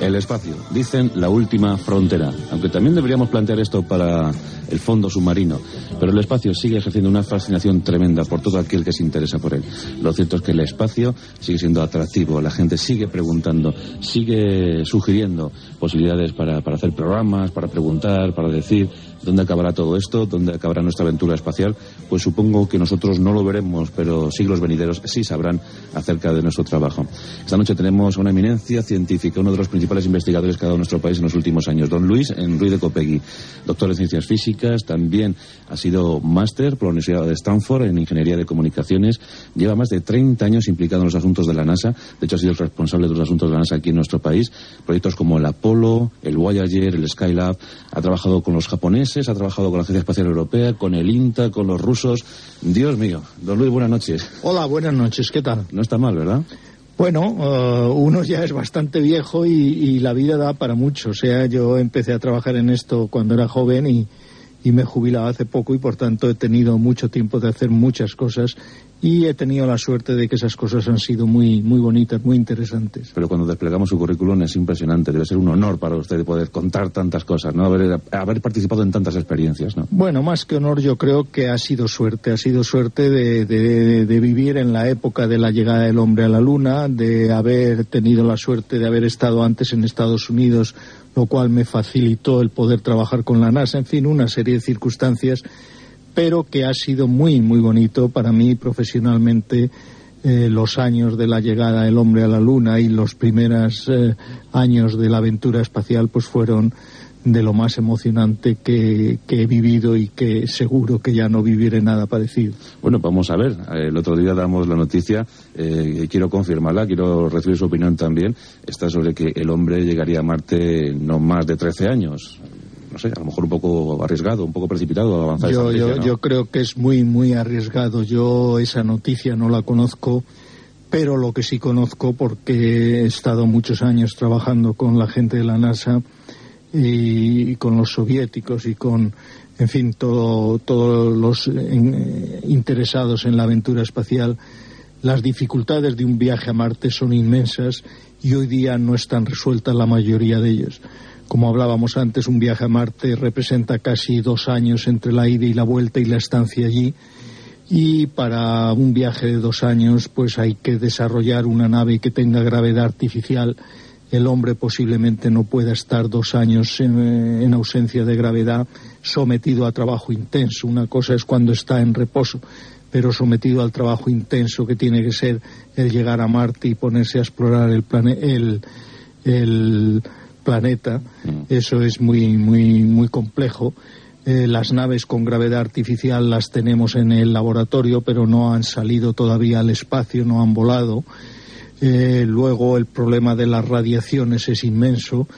El espacio, dicen la última frontera, aunque también deberíamos plantear esto para el fondo submarino, pero el espacio sigue ejerciendo una fascinación tremenda por todo aquel que se interesa por él. Lo cierto es que el espacio sigue siendo atractivo, la gente sigue preguntando, sigue sugiriendo posibilidades para, hacer programas, para preguntar, para decir dónde acabará todo esto, dónde acabará nuestra aventura espacial, pues supongo que nosotros no lo veremos, pero siglos venideros sí sabrán acerca de nuestro trabajo. Esta noche tenemos una eminencia científica, uno de los principales investigadores que ha dado nuestro país en los últimos años, don Luis Enruy de Copegui, doctor en ciencias físicas, también ha sido máster por la Universidad de Stanford en ingeniería de comunicaciones, lleva más de 30 años implicado en los asuntos de la NASA, de hecho ha sido el responsable de los asuntos de la NASA aquí en nuestro país, proyectos como el Apolo, el Voyager, el Skylab, ha trabajado con los japoneses, ha trabajado con la Agencia Espacial Europea, con el INTA, con los rusos. Dios mío, don Luis, buenas noches. Hola, buenas noches, ¿qué tal? No está mal, ¿verdad? Bueno, uh, uno ya es bastante viejo y, y, la vida da para mucho. O sea, yo empecé a trabajar en esto cuando era joven y, y me he jubilado hace poco y por tanto he tenido mucho tiempo de hacer muchas cosas y he tenido la suerte de que esas cosas han sido muy muy bonitas, muy interesantes. Pero cuando desplegamos su currículum es impresionante, debe ser un honor para usted poder contar tantas cosas, ¿no? Haber, haber participado en tantas experiencias, ¿no? Bueno, más que honor yo creo que ha sido suerte, ha sido suerte de, de, de vivir en la época de la llegada del hombre a la luna, de haber tenido la suerte de haber estado antes en Estados Unidos lo cual me facilitó el poder trabajar con la NASA, en fin, una serie de circunstancias, pero que ha sido muy, muy bonito para mí profesionalmente. Eh, los años de la llegada del hombre a la luna y los primeros eh, años de la aventura espacial pues fueron de lo más emocionante que, que, he vivido y que seguro que ya no viviré nada parecido. Bueno, vamos a ver. El otro día damos la noticia, eh, quiero confirmarla, quiero recibir su opinión también. Está sobre que el hombre llegaría a Marte no más de 13 años. No sé, a lo mejor un poco arriesgado, un poco precipitado avanzar yo, esa noticia, yo, ¿no? yo creo que es muy, muy arriesgado. Yo esa noticia no la conozco pero lo que sí conozco porque he estado muchos años trabajando con la gente de la NASA y, y con los soviéticos y con, en fin, todos todo los en, interesados en la aventura espacial, las dificultades de un viaje a Marte son inmensas y hoy día no están resueltas la mayoría de ellos. Como hablábamos antes, un viaje a Marte representa casi dos años entre la ida y la vuelta y la estancia allí y para un viaje de dos años pues hay que desarrollar una nave que tenga gravedad artificial. El hombre posiblemente no pueda estar dos años en, en, ausencia de gravedad sometido a trabajo intenso. Una cosa es cuando está en reposo, pero sometido al trabajo intenso que tiene que ser el llegar a Marte y ponerse a explorar el, plane el, el planeta. Eso es muy, muy, muy complejo. Eh, las naves con gravedad artificial las tenemos en el laboratorio, pero no han salido todavía al espacio, no han volado. Eh, luego el problema de las radiaciones es inmenso.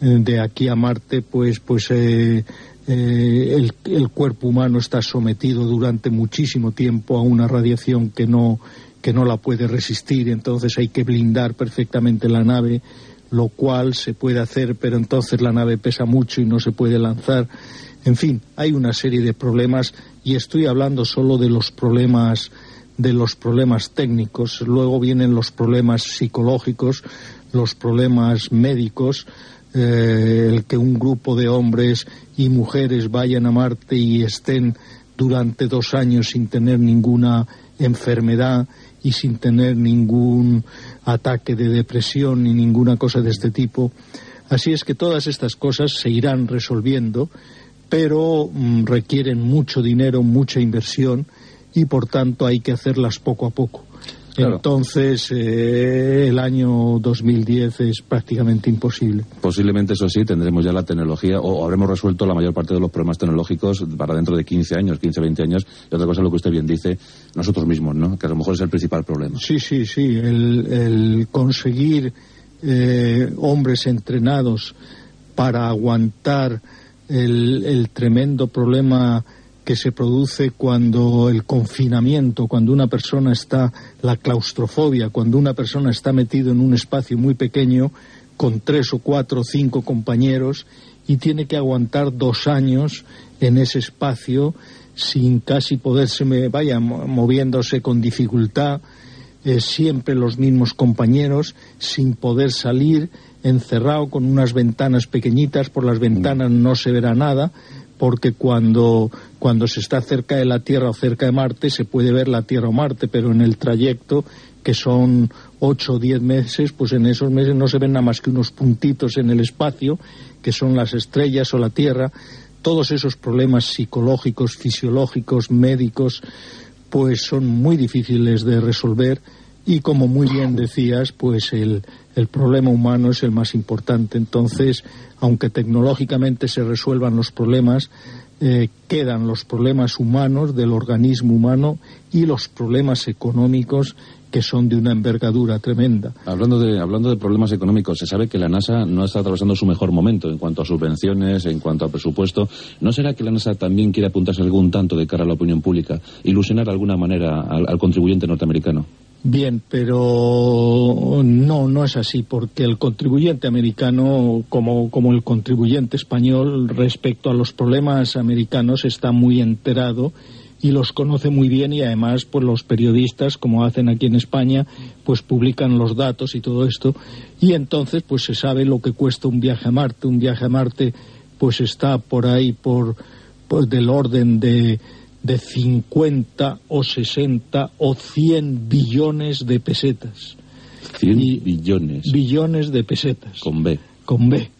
Eh, de aquí a Marte, pues, pues el, el, cuerpo humano está sometido durante muchísimo tiempo a una radiación que no, que no la puede resistir. Entonces hay que blindar perfectamente la nave, lo cual se puede hacer, pero entonces la nave pesa mucho y no se puede lanzar. En fin, hay una serie de problemas y estoy hablando solo de los problemas de los problemas técnicos, luego vienen los problemas psicológicos, los problemas médicos, eh, el que un grupo de hombres y mujeres vayan a Marte y estén durante dos años sin tener ninguna enfermedad y sin tener ningún ataque de depresión ni ninguna cosa de este tipo. Así es que todas estas cosas se irán resolviendo pero mm, requieren mucho dinero, mucha inversión y por tanto hay que hacerlas poco a poco. Claro. Entonces, eh, el año 2010 es prácticamente imposible. Posiblemente, eso sí, tendremos ya la tecnología o habremos resuelto la mayor parte de los problemas tecnológicos para dentro de 15 años, 15, 20 años. Y otra cosa, lo que usted bien dice, nosotros mismos, ¿no? Que a lo mejor es el principal problema. Sí, sí, sí. El, el conseguir eh, hombres entrenados para aguantar el, el, tremendo problema que se produce cuando el confinamiento, cuando una persona está, la claustrofobia, cuando una persona está metido en un espacio muy pequeño con tres o cuatro o cinco compañeros y tiene que aguantar dos años en ese espacio sin casi poderse, vaya, moviéndose con dificultad. eh, siempre los mismos compañeros, sin poder salir, encerrado con unas ventanas pequeñitas, por las ventanas no se verá nada, porque cuando, cuando se está cerca de la Tierra o cerca de Marte se puede ver la Tierra o Marte, pero en el trayecto, que son ocho o diez meses, pues en esos meses no se ven nada más que unos puntitos en el espacio, que son las estrellas o la Tierra. Todos esos problemas psicológicos, fisiológicos, médicos, pues son muy difíciles de resolver y como muy bien decías, pues el, el problema humano es el más importante. Entonces, aunque tecnológicamente se resuelvan los problemas, eh, quedan los problemas humanos del organismo humano y los problemas económicos que son de una envergadura tremenda. Hablando de, hablando de problemas económicos, se sabe que la NASA no está atravesando su mejor momento en cuanto a subvenciones, en cuanto a presupuesto. ¿No será que la NASA también quiere apuntarse algún tanto de cara a la opinión pública, ilusionar de alguna manera al contribuyente norteamericano? Bien, pero no, no es así, porque el contribuyente americano, como, como el contribuyente español, respecto a los problemas americanos, está muy enterado y los conoce muy bien y además pues los periodistas como hacen aquí en España pues publican los datos y todo esto y entonces pues se sabe lo que cuesta un viaje a Marte. Un viaje a Marte pues está por ahí por, por del orden de de 50 o 60 o 100 billones de pesetas. 100 billones. Billones de pesetas. Con B. Con B.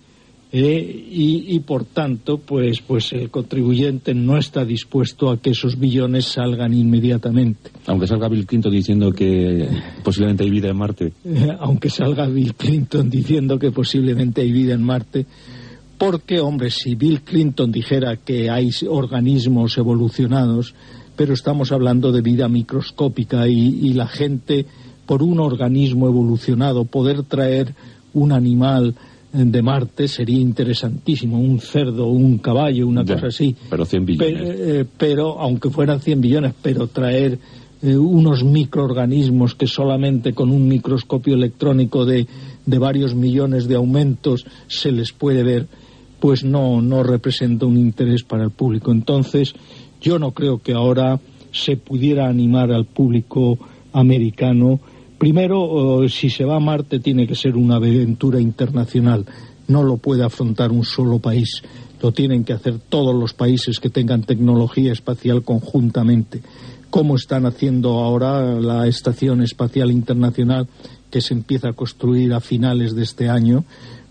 Eh, y, y, por tanto, pues, pues el contribuyente no está dispuesto a que esos billones salgan inmediatamente. Aunque salga Bill Clinton diciendo que posiblemente hay vida en Marte. Eh, aunque salga Bill Clinton diciendo que posiblemente hay vida en Marte, porque, hombre, si Bill Clinton dijera que hay organismos evolucionados, pero estamos hablando de vida microscópica y, la gente, por un organismo evolucionado, poder traer un animal de Marte sería interesantísimo, un cerdo, un caballo, una cosa así. Pero 100 billones. Eh, pero, aunque fueran 100 billones, pero traer eh, unos microorganismos que solamente con un microscopio electrónico de, de varios millones de aumentos se les puede ver pues no, no representa un interés para el público. Entonces, yo no creo que ahora se pudiera animar al público americano. Primero, si se va a Marte tiene que ser una aventura internacional. No lo puede afrontar un solo país. Lo tienen que hacer todos los países que tengan tecnología espacial conjuntamente. Como están haciendo ahora la Estación Espacial Internacional, que se empieza a construir a finales de este año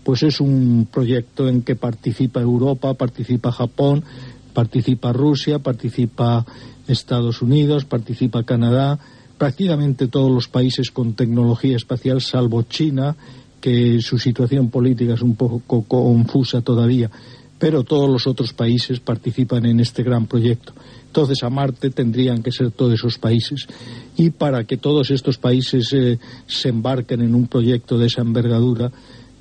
pues es un proyecto en que participa Europa, participa Japón, participa Rusia, participa Estados Unidos, participa Canadá, prácticamente todos los países con tecnología espacial, salvo China, que su situación política es un poco confusa todavía, pero todos los otros países participan en este gran proyecto. Entonces a Marte tendrían que ser todos esos países. Y para que todos estos países eh, se embarquen en un proyecto de esa envergadura,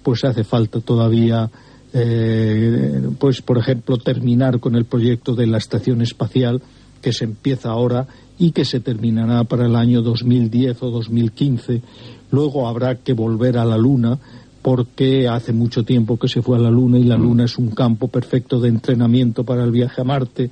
pues hace falta todavía, eh, pues por ejemplo, terminar con el proyecto de la estación espacial que se empieza ahora y que se terminará para el año 2010 o 2015. Luego habrá que volver a la Luna porque hace mucho tiempo que se fue a la Luna y la Luna es un campo perfecto de entrenamiento para el viaje a Marte.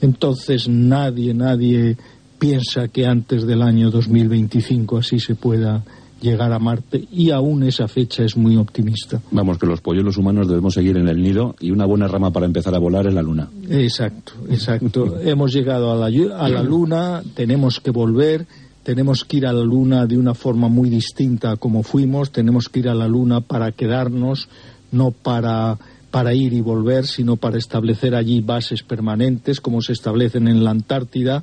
Entonces nadie, nadie piensa que antes del año 2025 así se pueda llegar a Marte y aún esa fecha es muy optimista. Vamos, que los polluelos humanos debemos seguir en el nido y una buena rama para empezar a volar es la Luna. Exacto, exacto. Hemos llegado a la, a la Luna, tenemos que volver, tenemos que ir a la Luna de una forma muy distinta a como fuimos, tenemos que ir a la Luna para quedarnos, no para para ir y volver, sino para establecer allí bases permanentes como se establecen en la Antártida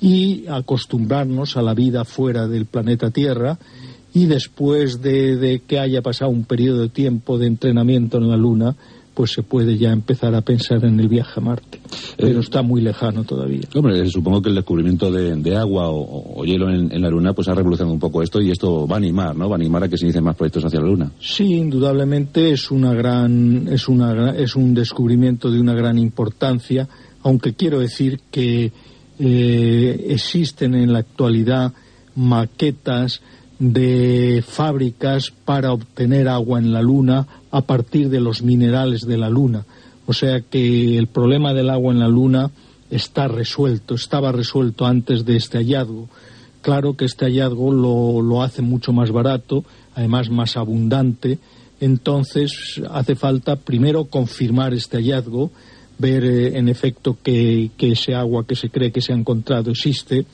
y acostumbrarnos a la vida fuera del planeta Tierra y después de, que haya pasado un periodo de tiempo de entrenamiento en la Luna, pues se puede ya empezar a pensar en el viaje a Marte. Pero eh, está muy lejano todavía. Hombre, supongo que el descubrimiento de, agua o, hielo en, la Luna pues ha revolucionado un poco esto y esto va a animar, ¿no? Va a animar a que se inicien más proyectos hacia la Luna. Sí, indudablemente es una gran es una es un descubrimiento de una gran importancia, aunque quiero decir que eh, existen en la actualidad maquetas de fábricas para obtener agua en la Luna a partir de los minerales de la Luna. O sea que el problema del agua en la Luna está resuelto, estaba resuelto antes de este hallazgo. claro que este hallazgo lo, lo hace mucho más barato, además más abundante. Entonces hace falta primero confirmar este hallazgo, ver eh, en efecto que, que, ese agua que se cree que se ha encontrado existe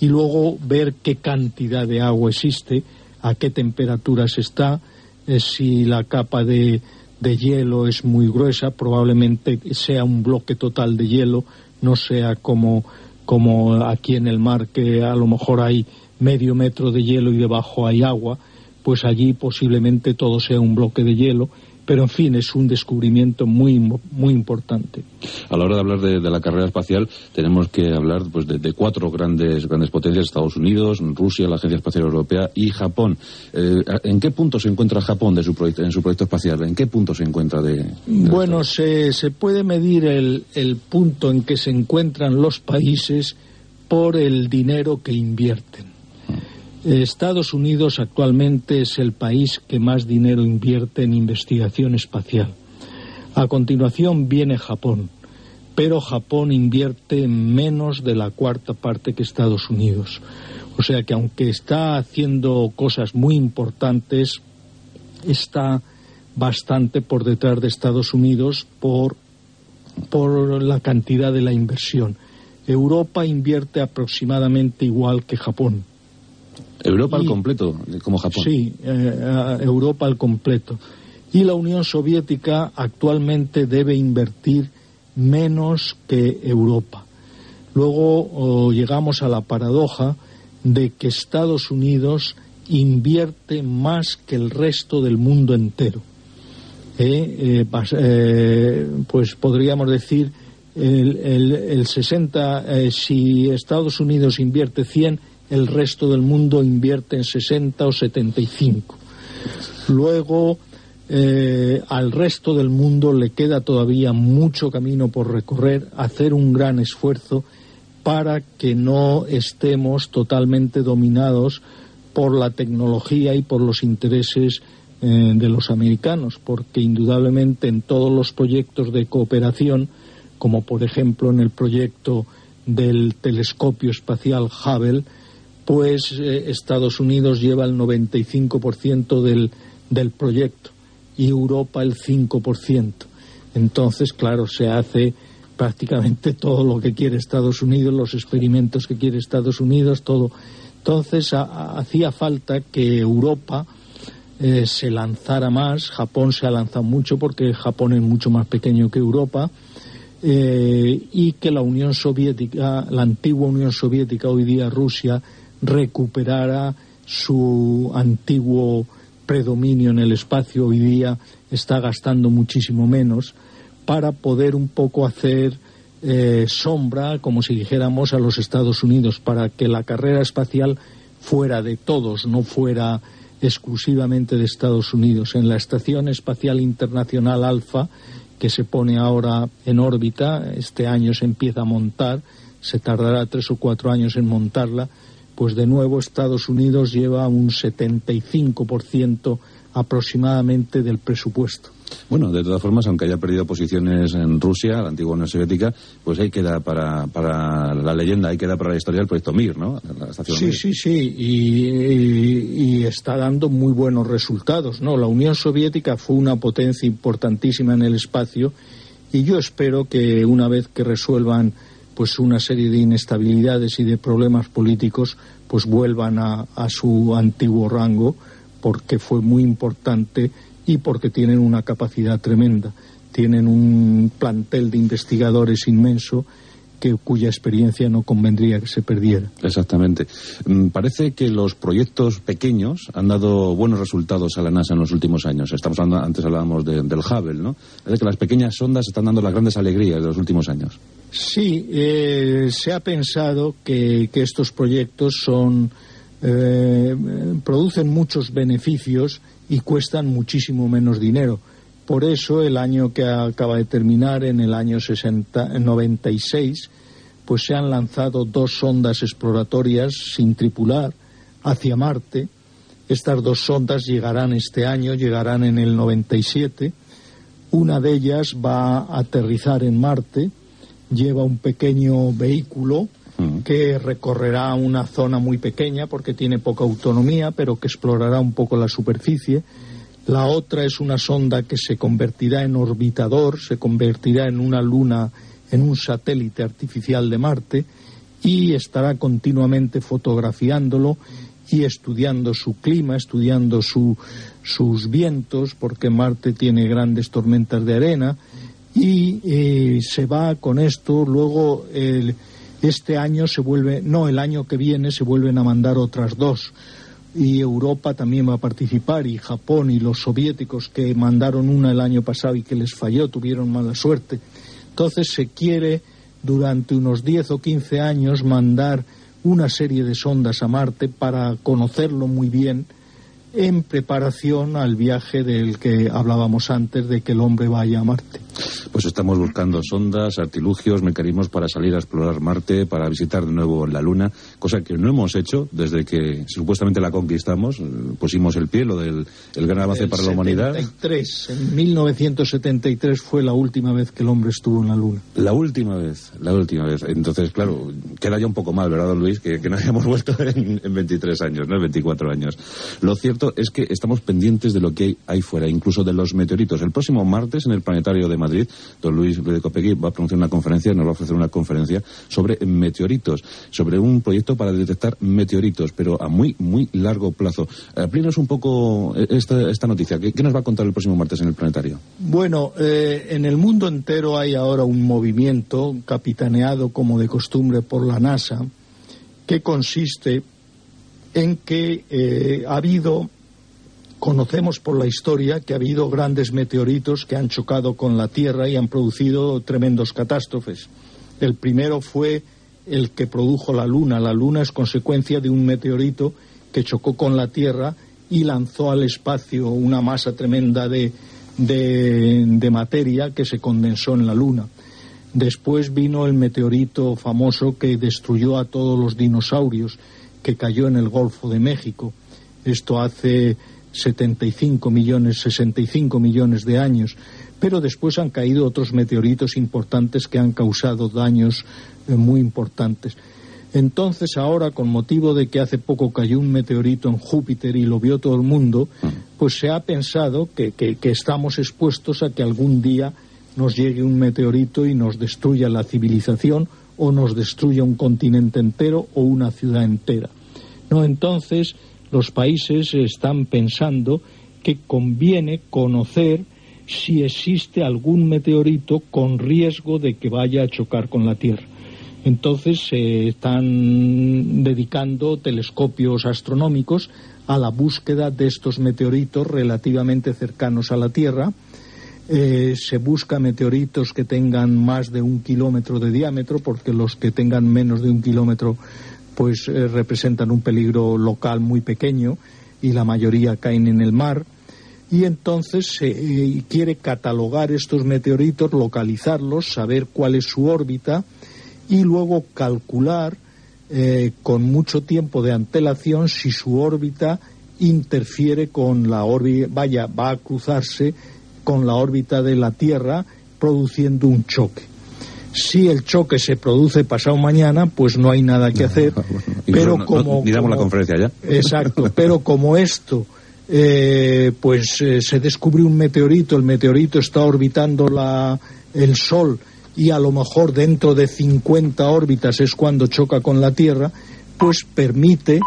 y luego ver qué cantidad de agua existe, a qué temperaturas está, eh, si la capa de, de hielo es muy gruesa, probablemente sea un bloque total de hielo, no sea como, como aquí en el mar que a lo mejor hay medio metro de hielo y debajo hay agua, pues allí posiblemente todo sea un bloque de hielo pero en fin, es un descubrimiento muy, muy importante. A la hora de hablar de, la carrera espacial, tenemos que hablar pues, de, cuatro grandes, grandes potencias, Estados Unidos, Rusia, la Agencia Espacial Europea y Japón. Eh, ¿En qué punto se encuentra Japón de su proyecto, en su proyecto espacial? ¿En qué punto se encuentra de...? bueno, se, se, puede medir el, el punto en que se encuentran los países por el dinero que invierten. Estados Unidos actualmente es el país que más dinero invierte en investigación espacial. A continuación viene Japón, pero Japón invierte menos de la cuarta parte que Estados Unidos. O sea que aunque está haciendo cosas muy importantes, está bastante por detrás de Estados Unidos por, por la cantidad de la inversión. Europa invierte aproximadamente igual que Japón Europa al completo, como Japón. Sí, eh, Europa al completo. Y la Unión Soviética actualmente debe invertir menos que Europa. Luego llegamos a la paradoja de que Estados Unidos invierte más que el resto del mundo entero. Eh, eh, pues podríamos decir el, el, el 60, si Estados Unidos invierte 100, el resto del mundo invierte en 60 o 75. Luego, eh, al resto del mundo le queda todavía mucho camino por recorrer, hacer un gran esfuerzo para que no estemos totalmente dominados por la tecnología y por los intereses eh, de los americanos, porque indudablemente en todos los proyectos de cooperación, como por ejemplo en el proyecto del telescopio espacial Hubble, pues eh, Estados Unidos lleva el 95% del, del proyecto y Europa el 5%. Entonces, claro, se hace prácticamente todo lo que quiere Estados Unidos, los experimentos que quiere Estados Unidos, todo. Entonces, hacía falta que Europa eh, se lanzara más. Japón se ha lanzado mucho porque Japón es mucho más pequeño que Europa. Eh, y que la Unión Soviética, la antigua Unión Soviética, hoy día Rusia, recuperara su antiguo predominio en el espacio, hoy día está gastando muchísimo menos, para poder un poco hacer eh, sombra, como si dijéramos, a los Estados Unidos, para que la carrera espacial fuera de todos, no fuera exclusivamente de Estados Unidos. En la Estación Espacial Internacional Alfa, que se pone ahora en órbita, este año se empieza a montar, se tardará tres o cuatro años en montarla, pues de nuevo Estados Unidos lleva un 75% aproximadamente del presupuesto. Bueno, de todas formas, aunque haya perdido posiciones en Rusia, la antigua Unión Soviética, pues ahí queda para, para la leyenda, ahí queda para la historia el proyecto Mir, ¿no? sí, sí, sí, y, está dando muy buenos resultados, ¿no? La Unión Soviética fue una potencia importantísima en el espacio y yo espero que una vez que resuelvan pues una serie de inestabilidades y de problemas políticos pues vuelvan a, su antiguo rango porque fue muy importante y porque tienen una capacidad tremenda. Tienen un plantel de investigadores inmenso que, cuya experiencia no convendría que se perdiera. Exactamente. Mm, parece que los proyectos pequeños han dado buenos resultados a la NASA en los últimos años. Estamos hablando, antes hablábamos del Hubble, ¿no? Es que las pequeñas sondas están dando las grandes alegrías de los últimos años. Sí, eh, se ha pensado que, estos proyectos son eh, producen muchos beneficios y cuestan muchísimo menos dinero. Por eso, el año que acaba de terminar, en el año 60, 96, pues se han lanzado dos sondas exploratorias sin tripular hacia Marte. Estas dos sondas llegarán este año, llegarán en el 97. Una de ellas va a aterrizar en Marte, lleva un pequeño vehículo que recorrerá una zona muy pequeña porque tiene poca autonomía, pero que explorará un poco la superficie. La otra es una sonda que se convertirá en orbitador, se convertirá en una luna, en un satélite artificial de Marte y estará continuamente fotografiándolo y estudiando su clima, estudiando sus vientos, porque Marte tiene grandes tormentas de arena y eh, se va con esto. Luego, este año se vuelve, no, el año que viene se vuelven a mandar otras dos. Y Europa también va a participar, y Japón y los soviéticos que mandaron una el año pasado y que les falló, tuvieron mala suerte. Entonces se quiere, durante unos 10 o 15 años, mandar una serie de sondas a Marte para conocerlo muy bien en preparación al viaje del que hablábamos antes de que el hombre vaya a Marte. Pues estamos buscando sondas, artilugios, mecanismos para salir a explorar Marte, para visitar de nuevo la Luna, cosa que no hemos hecho desde que supuestamente la conquistamos, pusimos el pie, lo del el gran avance para la humanidad. en 1973 fue la última vez que el hombre estuvo en la Luna. La última vez, la última vez. Entonces, claro, queda ya un poco mal, ¿verdad, don Luis? Que, que no hayamos vuelto en, en 23 años, no en 24 años. Lo cierto es que estamos pendientes de lo que hay ahí fuera, incluso de los meteoritos. El próximo martes en el Planetario de Madrid don Luis de Copegui va a pronunciar una conferencia, nos va a ofrecer una conferencia sobre meteoritos, sobre un proyecto para detectar meteoritos, pero a muy, muy largo plazo. Amplíenos un poco eh, esta, noticia. ¿Qué, nos va a contar el próximo martes en el planetario? Bueno, eh, en el mundo entero hay ahora un movimiento capitaneado como de costumbre por la NASA que consiste en que eh, ha habido Conocemos por la historia que ha habido grandes meteoritos que han chocado con la Tierra y han producido tremendos catástrofes. El primero fue el que produjo la Luna. La Luna es consecuencia de un meteorito que chocó con la Tierra y lanzó al espacio una masa tremenda de, de, materia que se condensó en la Luna. Después vino el meteorito famoso que destruyó a todos los dinosaurios, que cayó en el Golfo de México. Esto hace 75 millones, 65 millones de años, pero después han caído otros meteoritos importantes que han causado daños eh, muy importantes. Entonces ahora, con motivo de que hace poco cayó un meteorito en Júpiter y lo vio todo el mundo, pues se ha pensado que, que, que estamos expuestos a que algún día nos llegue un meteorito y nos destruya la civilización o nos destruya un continente entero o una ciudad entera. No, entonces los países están pensando que conviene conocer si existe algún meteorito con riesgo de que vaya a chocar con la Tierra. Entonces se están dedicando telescopios astronómicos a la búsqueda de estos meteoritos relativamente cercanos a la Tierra. Eh, se busca meteoritos que tengan más de un kilómetro de diámetro, porque los que tengan menos de un kilómetro pues eh, representan un peligro local muy pequeño y la mayoría caen en el mar y entonces se eh, quiere catalogar estos meteoritos, localizarlos, saber cuál es su órbita y luego calcular eh, con mucho tiempo de antelación si su órbita interfiere con la órbita, vaya, va a cruzarse con la órbita de la Tierra produciendo un choque. Si el choque se produce pasado mañana, pues no hay nada que hacer. pero como, la conferencia ya. Exacto, pero como esto, eh, pues eh, se descubre un meteorito, el meteorito está orbitando la, el Sol y a lo mejor dentro de 50 órbitas es cuando choca con la Tierra, pues permite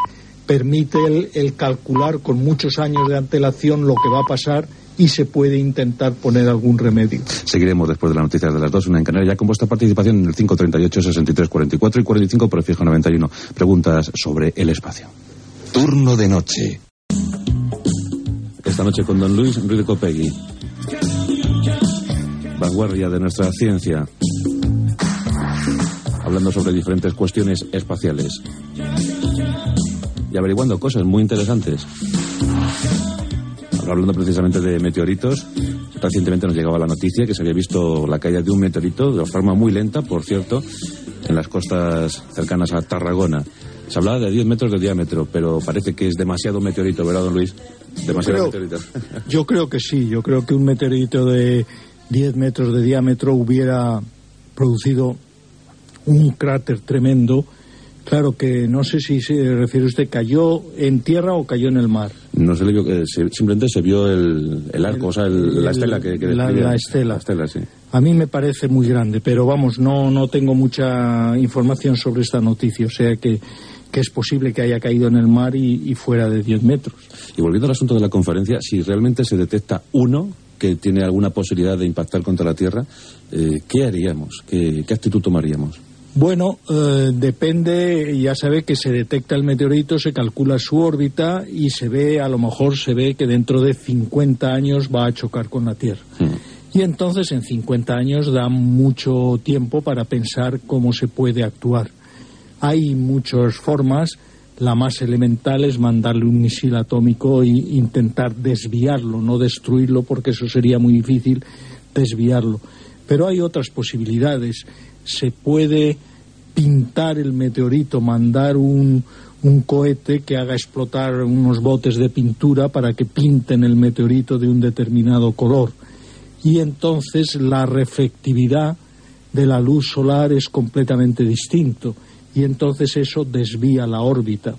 permite el, el calcular con muchos años de antelación lo que va a pasar y se puede intentar poner algún remedio. Seguiremos después de las noticias de las dos, una en Canarias, ya con vuestra participación en el 538, 63, 44 y 45 por el fijo 91. Preguntas sobre el espacio. Turno de noche. Esta noche con don Luis Enrique Copegui. Vanguardia de nuestra ciencia. Hablando sobre diferentes cuestiones espaciales. Y averiguando cosas muy interesantes hablando precisamente de meteoritos, recientemente nos llegaba la noticia que se había visto la caída de un meteorito de forma muy lenta, por cierto, en las costas cercanas a Tarragona. Se hablaba de 10 metros de diámetro, pero parece que es demasiado meteorito, ¿verdad, don Luis? Demasiado meteorito. Yo creo que sí, yo creo que un meteorito de 10 metros de diámetro hubiera producido un cráter tremendo Claro que no sé si se refiere usted, ¿cayó en tierra o cayó en el mar? No se le vio, eh, se- simplemente se vio el, el arco, o sea, el- la el- estela que, que la- la estela. La estela, sí. A mí me parece muy grande, pero vamos, no, no tengo mucha información sobre esta noticia, o sea que, que es posible que haya caído en el mar y, y fuera de 10 metros. Y volviendo al asunto de la conferencia, si realmente se detecta uno que tiene alguna posibilidad de impactar contra la Tierra, eh, ¿qué haríamos? ¿Qué, qué actitud tomaríamos? Bueno, eh, depende, ya sabe que se detecta el meteorito, se calcula su órbita y se ve, a lo mejor se ve que dentro de 50 años va a chocar con la Tierra. Mm. Y entonces en 50 años da mucho tiempo para pensar cómo se puede actuar. Hay muchas formas, la más elemental es mandarle un misil atómico e intentar desviarlo, no destruirlo porque eso sería muy difícil desviarlo. Pero hay otras posibilidades. Se puede pintar el meteorito, mandar un, un cohete que haga explotar unos botes de pintura para que pinten el meteorito de un determinado color. Y entonces la reflectividad de la luz solar es completamente distinto y entonces eso desvía la órbita.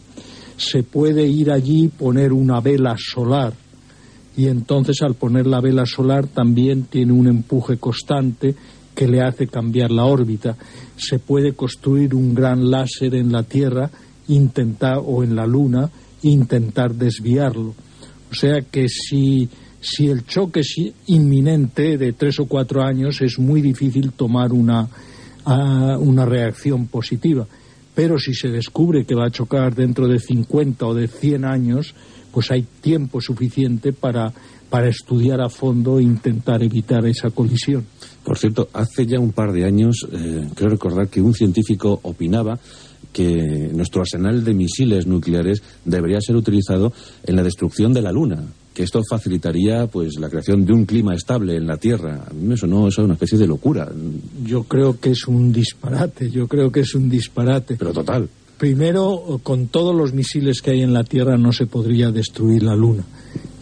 Se puede ir allí poner una vela solar y entonces al poner la vela solar también tiene un empuje constante que le hace cambiar la órbita. Se puede construir un gran láser en la Tierra intentar o en la Luna intentar desviarlo. O sea que si si el choque es inminente de tres o cuatro años es muy difícil tomar una, ah, una reacción positiva. Pero si se descubre que va a chocar dentro de 50 o de 100 años, pues hay tiempo suficiente para, para estudiar a fondo e intentar evitar esa colisión. Por cierto, hace ya un par de años, eh, creo recordar que un científico opinaba que nuestro arsenal de misiles nucleares debería ser utilizado en la destrucción de la Luna, que esto facilitaría pues la creación de un clima estable en la Tierra. A mí me sonó eso una especie de locura, Yo creo que es un disparate, yo creo que es un disparate. pero total. Primero, con todos los misiles que hay en la Tierra no se podría destruir la Luna,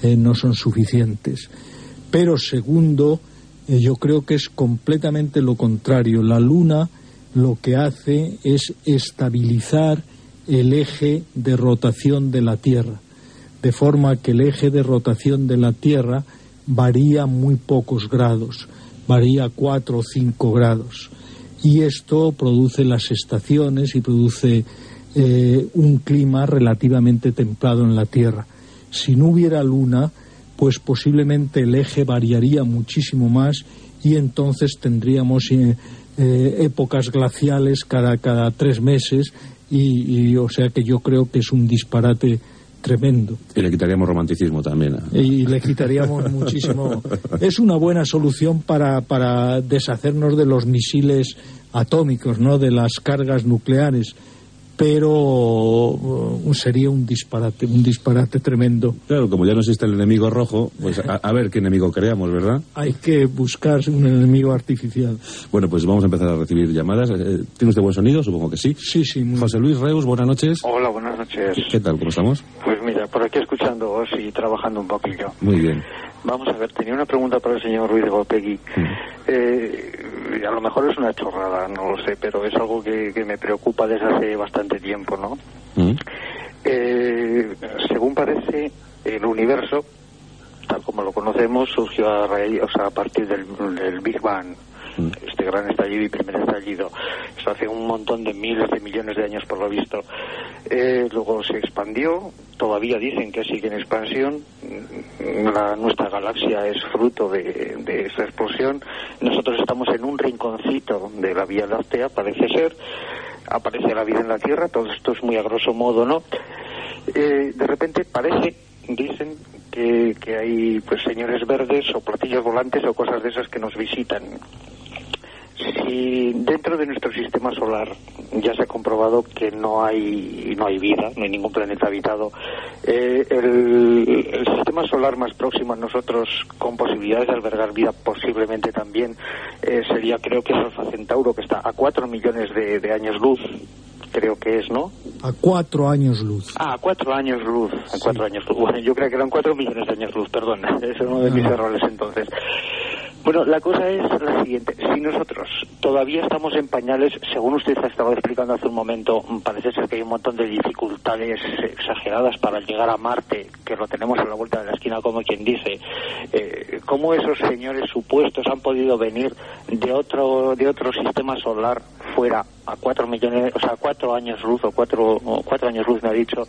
eh, no son suficientes. Pero segundo, yo creo que es completamente lo contrario. La Luna lo que hace es estabilizar el eje de rotación de la Tierra, de forma que el eje de rotación de la Tierra varía muy pocos grados, varía cuatro o cinco grados. Y esto produce las estaciones y produce eh, un clima relativamente templado en la Tierra. Si no hubiera luna, pues posiblemente el eje variaría muchísimo más y entonces tendríamos eh, eh, épocas glaciales cada, cada tres meses y, y, o sea que yo creo que es un disparate tremendo Y le quitaríamos romanticismo también. a- y le quitaríamos muchísimo. Es una buena solución para, para deshacernos de los misiles atómicos, ¿no? De las cargas nucleares. Pero uh, sería un disparate, un disparate tremendo. Claro, como ya no existe el enemigo rojo, pues a, a ver qué enemigo creamos, ¿verdad? Hay que buscar un enemigo artificial. Bueno, pues vamos a empezar a recibir llamadas. Eh, ¿Tiene usted buen sonido? Supongo que sí. Sí, sí, muy José Luis Reus, buenas noches. Hola, buenas noches. ¿Qué tal? ¿Cómo estamos? Pues mira, por aquí escuchándoos y trabajando un poquillo. Muy bien. Vamos a ver, tenía una pregunta para el señor Ruiz de Gopegui. Eh, a lo mejor es una chorrada, no lo sé, pero es algo que, que me preocupa desde hace bastante tiempo, ¿no? Mm. Eh, según parece, el universo, tal como lo conocemos, surgió a, raíz, o sea, a partir del, del Big Bang, Mm. este gran estallido y primer estallido. Esto hace un montón de miles de millones de años, por lo visto. Eh, luego se expandió, todavía dicen que sigue en expansión. La, nuestra galaxia es fruto de, de esa explosión. Nosotros estamos en un rinconcito de la Vía Láctea, parece ser. Aparece la vida en la Tierra, todo esto es muy a grosso modo, ¿no? Eh, de repente parece, dicen, que, que hay pues señores verdes o platillos volantes o cosas de esas que nos visitan. Si dentro de nuestro sistema solar ya se ha comprobado que no hay no hay vida, no hay ningún planeta habitado, eh, el, el sistema solar más próximo a nosotros con posibilidades de albergar vida posiblemente también eh, sería creo que es Alfa Centauro que está a cuatro millones de, de años luz, creo que es, ¿no? A cuatro años luz. Ah, a cuatro años luz. A cuatro años luz. Bueno, yo creo que eran cuatro millones de años luz, perdón. Es uno de mis Ah. errores entonces. Bueno, la cosa es la siguiente. Si nosotros todavía estamos en pañales, según usted ha estado explicando hace un momento, parece ser que hay un montón de dificultades exageradas para llegar a Marte, que lo tenemos a la vuelta de la esquina, como quien dice. Eh, ¿Cómo esos señores supuestos han podido venir de otro, de otro sistema solar fuera a cuatro millones, o sea, cuatro años luz o cuatro, cuatro años luz me ha dicho,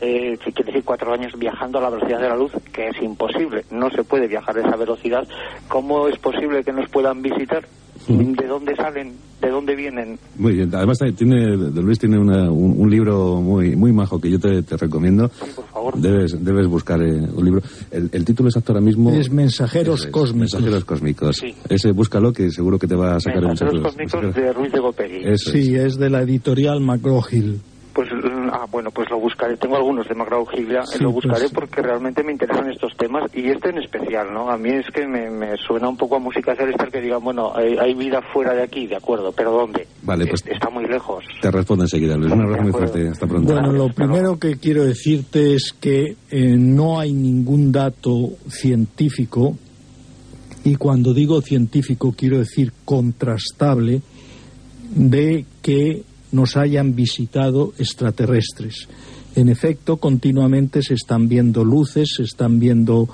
eh, quiere decir cuatro años viajando a la velocidad de la luz, que es imposible, no se puede viajar a esa velocidad. ¿Cómo es posible que nos puedan visitar? ¿De dónde salen? ¿De dónde vienen? Muy bien. Además, tiene, Luis tiene un, libro muy muy majo que yo te, recomiendo. Sí, por favor. Debes, debes buscar eh, un libro. El, título exacto ahora mismo... Es Mensajeros Cósmicos. Mensajeros Cósmicos. Sí. Ese búscalo que seguro que te va a sacar... Mensajeros Cósmicos de Ruiz de Goperi. Sí, es de la editorial McGraw-Hill. Pues, ah, bueno, pues lo buscaré. Tengo algunos de McGraw Hill lo buscaré pues porque realmente me interesan estos temas y este en especial, ¿no? A mí es que me, suena un poco a música celestial que digan, bueno, hay, vida fuera de aquí, de acuerdo, pero ¿dónde? Vale, pues. Está muy lejos. Te respondo enseguida, Luis. Un abrazo muy fuerte. Hasta pronto. Bueno, lo primero que quiero decirte es que eh, no hay ningún dato científico y cuando digo científico quiero decir contrastable de que nos hayan visitado extraterrestres. En efecto, continuamente se están viendo luces, se están viendo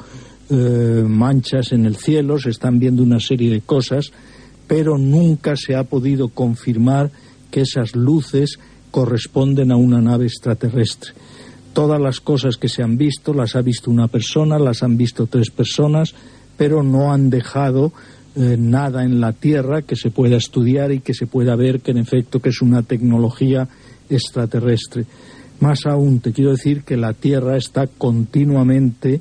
eh, manchas en el cielo, se están viendo una serie de cosas, pero nunca se ha podido confirmar que esas luces corresponden a una nave extraterrestre. Todas las cosas que se han visto las ha visto una persona, las han visto tres personas, pero no han dejado eh, nada en la Tierra que se pueda estudiar y que se pueda ver que en efecto que es una tecnología extraterrestre. Más aún, te quiero decir que la Tierra está continuamente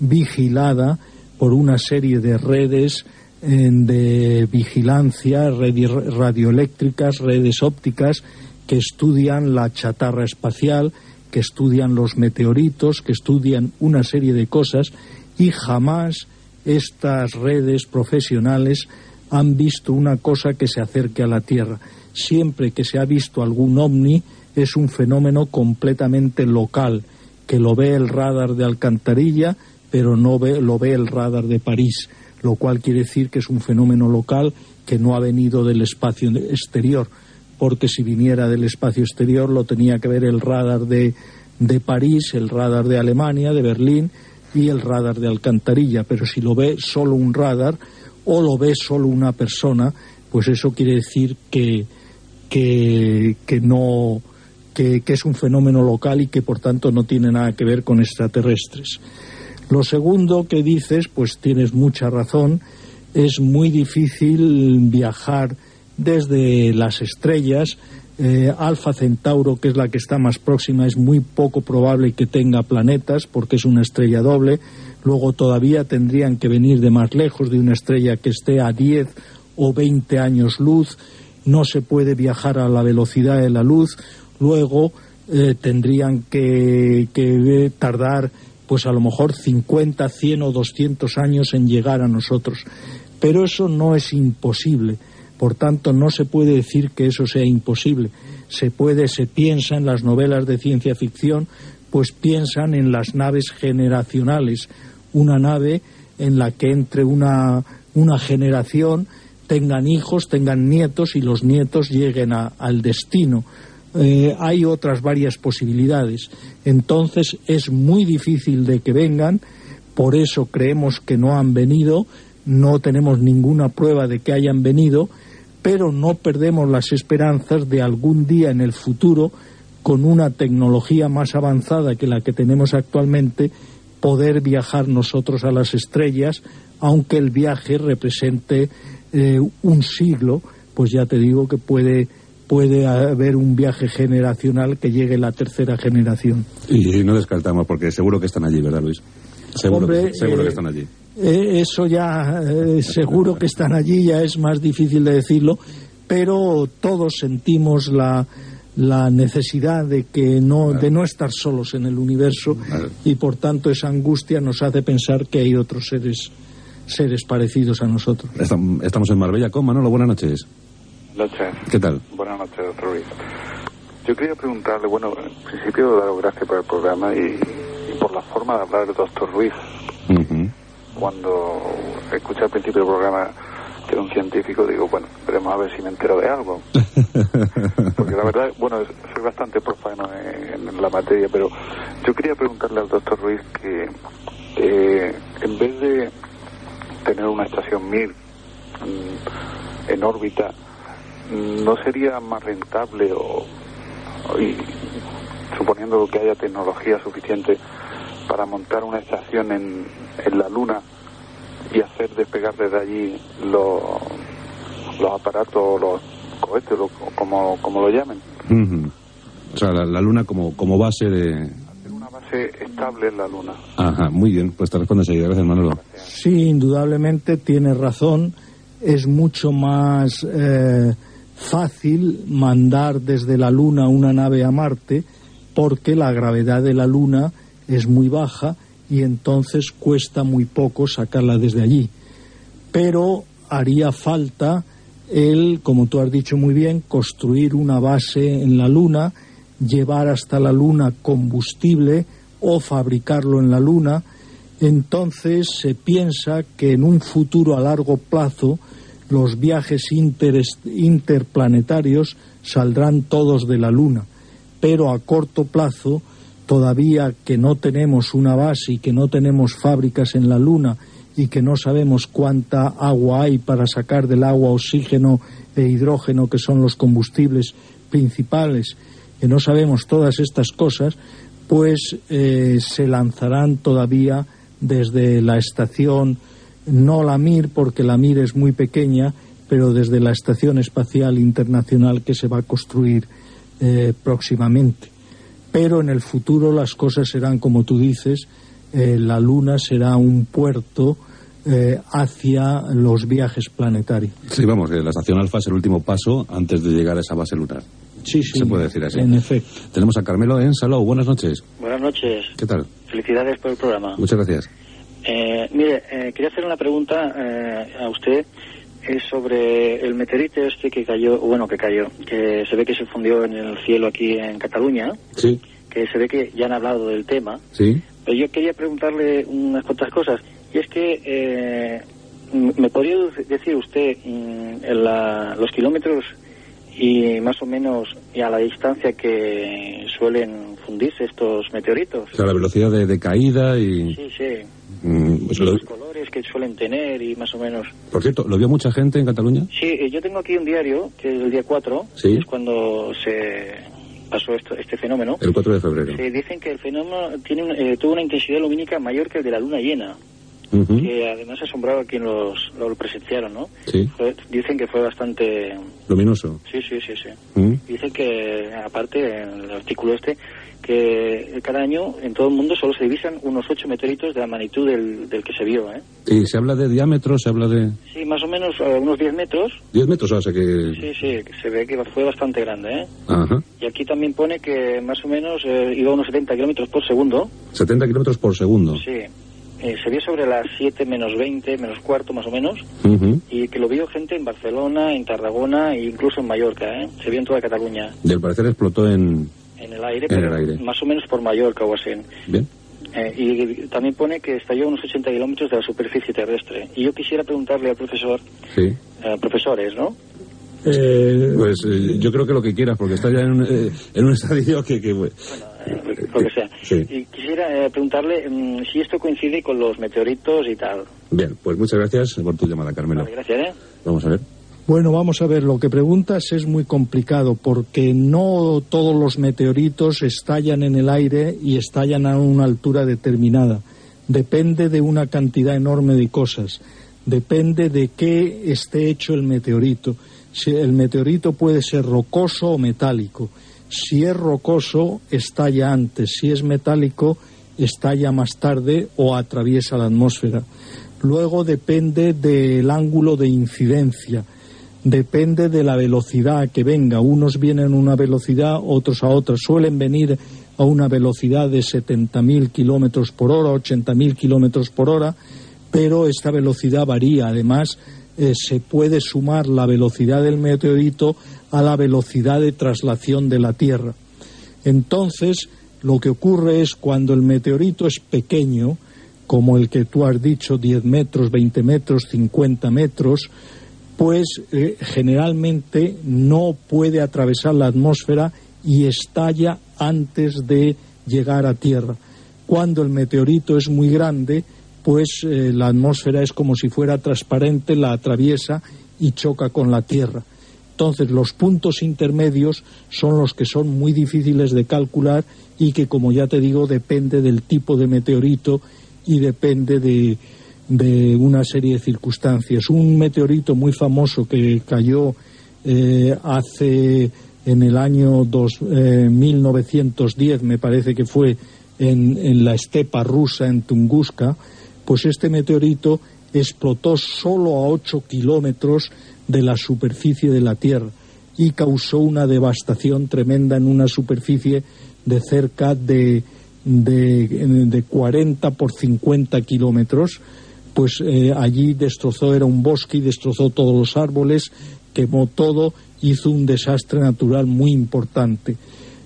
vigilada por una serie de redes de vigilancia, redes radioeléctricas, redes ópticas que estudian la chatarra espacial, que estudian los meteoritos, que estudian una serie de cosas y jamás estas redes profesionales han visto una cosa que se acerque a la Tierra. Siempre que se ha visto algún ovni es un fenómeno completamente local, que lo ve el radar de Alcantarilla, pero no ve, lo ve el radar de París, lo cual quiere decir que es un fenómeno local que no ha venido del espacio exterior, porque si viniera del espacio exterior lo tenía que ver el radar de, de París, el radar de Alemania, de Berlín, y el radar de alcantarilla, pero si lo ve solo un radar o lo ve solo una persona, pues eso quiere decir que, que, no que, que, es un fenómeno local y que por tanto no tiene nada que ver con extraterrestres. Lo segundo que dices, pues tienes mucha razón, es muy difícil viajar desde las estrellas eh, Alfa Centauro, que es la que está más próxima, es muy poco probable que tenga planetas porque es una estrella doble. Luego todavía tendrían que venir de más lejos, de una estrella que esté a 10 o 20 años luz. No se puede viajar a la velocidad de la luz. Luego eh, tendrían que, que tardar, pues a lo mejor 50, 100 o 200 años en llegar a nosotros. Pero eso no es imposible por tanto, no se puede decir que eso sea imposible. Se puede, se piensa en las novelas de ciencia ficción, pues piensan en las naves generacionales, una nave en la que entre una, una generación tengan hijos, tengan nietos y los nietos lleguen al destino. Eh, hay otras varias posibilidades. Entonces es muy difícil de que vengan, por eso creemos que no han venido, no tenemos ninguna prueba de que hayan venido pero no perdemos las esperanzas de algún día en el futuro, con una tecnología más avanzada que la que tenemos actualmente, poder viajar nosotros a las estrellas, aunque el viaje represente eh, un siglo, pues ya te digo que puede puede haber un viaje generacional que llegue la tercera generación. Y no descartamos, porque seguro que están allí, ¿verdad, Luis? Seguro, que eh, están allí. Eh, eso ya eh, seguro que están allí, ya es más difícil de decirlo, pero todos sentimos la, la necesidad de que no de no estar solos en el universo y por tanto esa angustia nos hace pensar que hay otros seres seres parecidos a nosotros. Estamos en Marbella con Manolo, buenas noches. Noches. ¿Qué tal? Buenas noches, doctor Ruiz. Yo quería preguntarle, bueno, en principio daros gracias por el programa y, por la forma de hablar del doctor Ruiz cuando escuché al principio del programa era un científico, digo, bueno, veremos a ver si me entero de algo. Porque la verdad, bueno, soy bastante profano en, en la materia, pero yo quería preguntarle al doctor Ruiz que eh, en vez de tener una estación MIR mm, en órbita, mm, ¿no sería más rentable o, y, suponiendo que haya tecnología suficiente para montar una estación en, en la Luna y hacer despegar desde allí los, los aparatos, los cohetes, lo- como, como lo llamen? O sea, la, la luna como, como base de... Hacer una base estable en la Luna. Ajá, muy bien, pues te respondo enseguida. Gracias, Manolo. Sí, indudablemente tiene razón. Es mucho más eh, fácil mandar desde la Luna una nave a Marte porque la gravedad de la Luna es muy baja y entonces cuesta muy poco sacarla desde allí. Pero haría falta el, como tú has dicho muy bien, construir una base en la Luna, llevar hasta la Luna combustible o fabricarlo en la Luna. Entonces se piensa que en un futuro a largo plazo los viajes interplanetarios saldrán todos de la Luna, pero a corto plazo, todavía que no tenemos una base y que no tenemos fábricas en la Luna y que no sabemos cuánta agua hay para sacar del agua oxígeno e hidrógeno, que son los combustibles principales, que no sabemos todas estas cosas, pues eh, se lanzarán todavía desde la estación, no la Mir, porque la Mir es muy pequeña, pero desde la Estación Espacial Internacional que se va a construir eh, próximamente. Pero en el futuro las cosas serán como tú dices, eh, la Luna será un puerto eh, hacia los viajes planetarios. Sí, vamos, que la estación Alfa es el último paso antes de llegar a esa base lunar. Sí, sí. Se puede decir así. En efecto. Tenemos a Carmelo en Salou. Buenas noches. Buenas noches. ¿Qué tal? Felicidades por el programa. Muchas gracias. Eh, mire, eh, quería hacer una pregunta eh, a usted es sobre el meteorito este que cayó, bueno, que cayó, que se ve que se fundió en el cielo aquí en Cataluña, Sí, que se ve que ya han hablado del tema, sí. pero yo quería preguntarle unas cuantas cosas. Y es que, eh, ¿me podría decir usted mm, en la- los kilómetros y más o menos y a la distancia que suelen fundirse estos meteoritos? O sea, la velocidad de, de caída y... Sí, sí. mm, pues lo- los colores que suelen tener y más o menos. por cierto, ¿lo vio mucha gente en Cataluña? Sí, eh, yo tengo aquí un diario que es el día 4, Sí. es cuando se pasó esto, este fenómeno. El 4 de febrero. Sí, dicen que el fenómeno tiene un- eh, tuvo una intensidad lumínica mayor que el de la luna llena, Ujú, que además asombraba a quien los, lo presenciaron, ¿no? Sí, Fue- dicen que fue bastante... luminoso. Sí, sí, sí, sí. Mm, Dicen que, aparte, en el artículo este, que cada año en todo el mundo solo se divisan unos 8 meteoritos de la magnitud del, del que se vio, ¿eh? Y se habla de diámetro, se habla de Sí, más o menos eh, unos 10 metros. 10 metros, o sea que... Sí, sí, se ve que fue bastante grande, ¿eh? Ajá. Y aquí también pone que más o menos eh, iba a unos 70 kilómetros por segundo. 70 kilómetros por segundo. Sí. Eh, se vio sobre las 7 menos 20, menos cuarto más o menos. Ujú. Y que lo vio gente en Barcelona, en Tarragona e incluso en Mallorca, ¿eh? Se vio en toda Cataluña, Y al parecer explotó en... en el aire, En el pero aire. más o menos por Mallorca o así. Bien. Eh, y también pone que estalló a unos 80 kilómetros de la superficie terrestre. Y yo quisiera preguntarle al profesor, Sí. eh, profesores, ¿no? Eh, Pues eh, yo creo que lo que quieras, porque está ya en un, eh, en un estadio que... que bueno, lo que sea. Sí. Y quisiera eh, preguntarle mm, si esto coincide con los meteoritos y tal. Bien, pues muchas gracias por tu llamada, Carmelo. Vale, gracias, ¿eh? Vamos a ver. Bueno, vamos a ver, lo que preguntas es muy complicado porque no todos los meteoritos estallan en el aire y estallan a una altura determinada. Depende de una cantidad enorme de cosas. Depende de qué esté hecho el meteorito. Si el meteorito puede ser rocoso o metálico. Si es rocoso, estalla antes. Si es metálico, estalla más tarde o atraviesa la atmósfera. Luego depende del ángulo de incidencia depende de la velocidad que venga. Unos vienen a una velocidad, otros a otra. Suelen venir a una velocidad de 70.000 kilómetros por hora, 80.000 kilómetros por hora, pero esta velocidad varía. Además, eh, se puede sumar la velocidad del meteorito a la velocidad de traslación de la Tierra. Entonces, lo que ocurre es cuando el meteorito es pequeño, como el que tú has dicho, 10 metros, 20 metros, 50 metros, pues eh, generalmente no puede atravesar la atmósfera y estalla antes de llegar a Tierra. Cuando el meteorito es muy grande, pues eh, la atmósfera es como si fuera transparente, la atraviesa y choca con la Tierra. Entonces, los puntos intermedios son los que son muy difíciles de calcular y que, como ya te digo, depende del tipo de meteorito y depende de, una serie de circunstancias. Un meteorito muy famoso que cayó eh, hace en el año dos, 1910, eh, me parece que fue en, en la estepa rusa, en Tunguska, pues este meteorito explotó solo a 8 kilómetros de la superficie de la Tierra y causó una devastación tremenda en una superficie de cerca de, de, 40 por 50 kilómetros. Pues eh, allí destrozó, era un bosque y destrozó todos los árboles, quemó todo, hizo un desastre natural muy importante.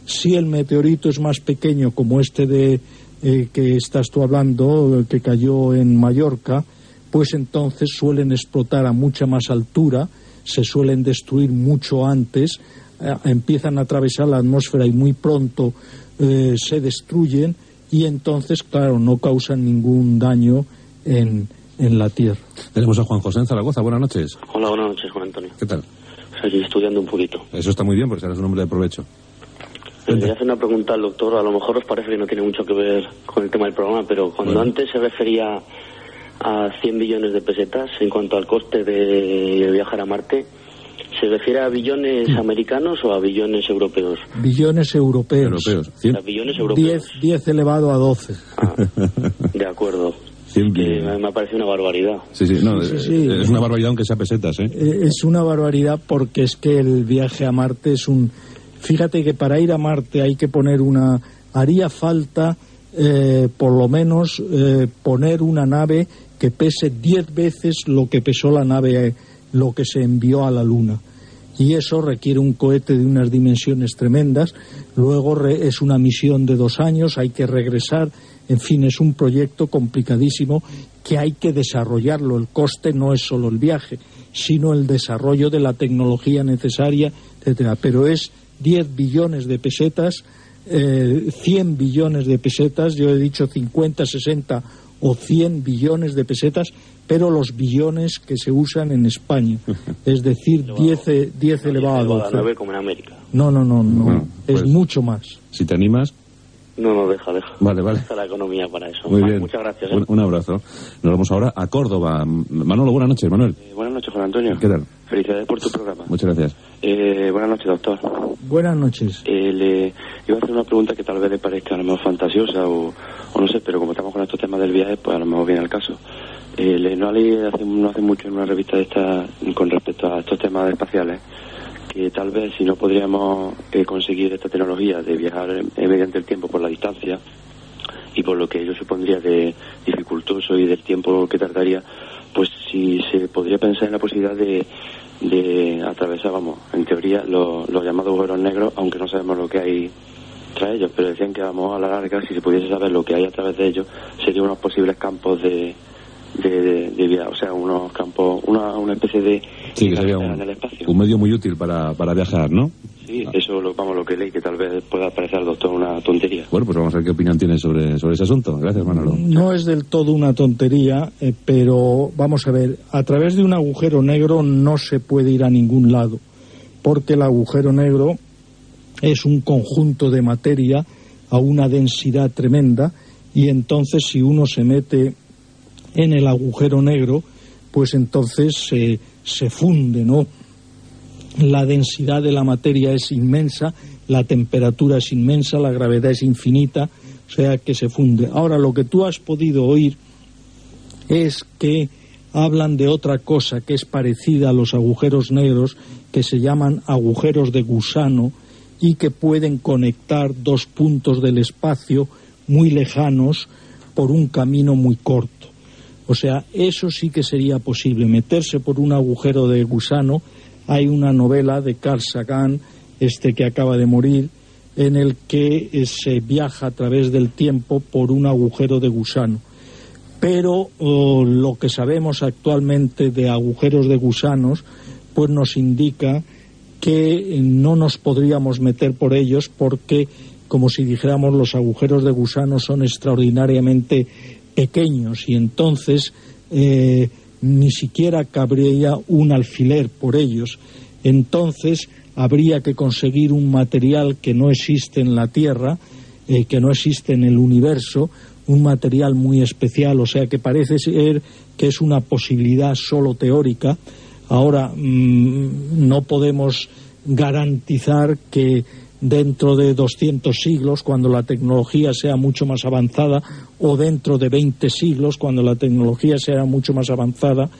Si el meteorito es más pequeño, como este de eh, que estás tú hablando, que cayó en Mallorca, pues entonces suelen explotar a mucha más altura, se suelen destruir mucho antes, eh, empiezan a atravesar la atmósfera y muy pronto eh, se destruyen y entonces, claro, no causan ningún daño en, en la Tierra. Tenemos a Juan José en Zaragoza. Buenas noches. Hola, buenas noches, Juan Antonio. ¿Qué tal? Estoy estudiando un poquito. Eso está muy bien, porque serás un hombre de provecho. Le voy a hacer una pregunta al doctor. A lo mejor os parece que no tiene mucho que ver con el tema del programa, pero cuando antes se refería a 100 billones de pesetas en cuanto al coste de viajar a Marte. ¿Se refiere a billones americanos o a billones europeos? Billones europeos. europeos. billones europeos. 10, elevado a 12. Ah, de acuerdo. Me, ha parecido una barbaridad. Sí, sí, no, es una barbaridad aunque sea pesetas, ¿eh? ¿eh? Es una barbaridad porque es que el viaje a Marte es un... Fíjate que para ir a Marte hay que poner una... Haría falta, eh, por lo menos, eh, poner una nave que pese diez veces lo que pesó la nave, lo que se envió a la Luna. Y eso requiere un cohete de unas dimensiones tremendas. Luego es una misión de dos años, hay que regresar. En fin, es un proyecto complicadísimo que hay que desarrollarlo. El coste no es solo el viaje, sino el desarrollo de la tecnología necesaria, etcétera. Pero es 10 billones de pesetas, eh, 100 billones de pesetas, yo he dicho 50, 60 o 100 billones de pesetas, pero los billones que se usan en España, es decir, 10, 10 elevado a 12. como en América. No, no, no, no, es pues, mucho más. Si te animas. No, no, deja, deja. Vale, vale. Está la economía para eso. Muy bien. Muchas gracias. ¿eh? Un, abrazo. Nos vamos ahora a Córdoba. Manolo, buenas noches, Manuel. Eh, buenas noches, Juan Antonio. ¿Qué tal? Felicidades por tu programa. Muchas gracias. Eh, buenas noches, doctor. Buenas noches. Eh, le iba a hacer una pregunta que tal vez le parezca a lo mejor fantasiosa o, no sé, pero como estamos con estos temas del viaje, pues a lo mejor viene al caso. Eh, le, no, hace, no hace mucho en una revista de esta con respecto a estos temas espaciales que tal vez si no podríamos eh, conseguir esta tecnología de viajar mediante el tiempo por la distancia y por lo que ello supondría de dificultoso y del tiempo que tardaría, pues si se podría pensar en la posibilidad de de atravesar, vamos, en teoría, los, llamados agujeros negros, aunque no sabemos lo que hay tras ellos, pero decían que vamos a la larga, si se pudiese saber lo que hay a través de ellos, serían unos posibles campos de, de, vida, o sea, unos campos, una, una especie de... Sí, que sería un, un medio muy útil para, para viajar, ¿no? Sí, eso lo, vamos, lo que leí, que tal vez pueda parecer al doctor una tontería. Bueno, pues vamos a ver qué opinión tiene sobre, sobre ese asunto. Gracias, Manolo. No es del todo una tontería, eh, pero vamos a ver, a través de un agujero negro no se puede ir a ningún lado, porque el agujero negro es un conjunto de materia a una densidad tremenda y entonces si uno se mete en el agujero negro, pues entonces se, se funde, ¿no? la densidad de la materia es inmensa, la temperatura es inmensa, la gravedad es infinita, o sea que se funde. Ahora, lo que tú has podido oír es que hablan de otra cosa que es parecida a los agujeros negros, que se llaman agujeros de gusano y que pueden conectar dos puntos del espacio muy lejanos por un camino muy corto. O sea, eso sí que sería posible, meterse por un agujero de gusano hay una novela de Carl Sagan, este que acaba de morir, en el que eh, se viaja a través del tiempo por un agujero de gusano. pero lo que sabemos actualmente de agujeros de gusanos pues nos indica que no nos podríamos meter por ellos porque como si dijéramos los agujeros de gusano son extraordinariamente pequeños y entonces eh, ni siquiera cabría un alfiler por ellos. Entonces habría que conseguir un material que no existe en la Tierra, eh, que no existe en el universo, un material muy especial, o sea que parece ser que es una posibilidad solo teórica. Ahora mm, no podemos garantizar que dentro de 200 siglos, cuando la tecnología sea mucho más avanzada, o dentro de 20 siglos, cuando la tecnología sea mucho más avanzada,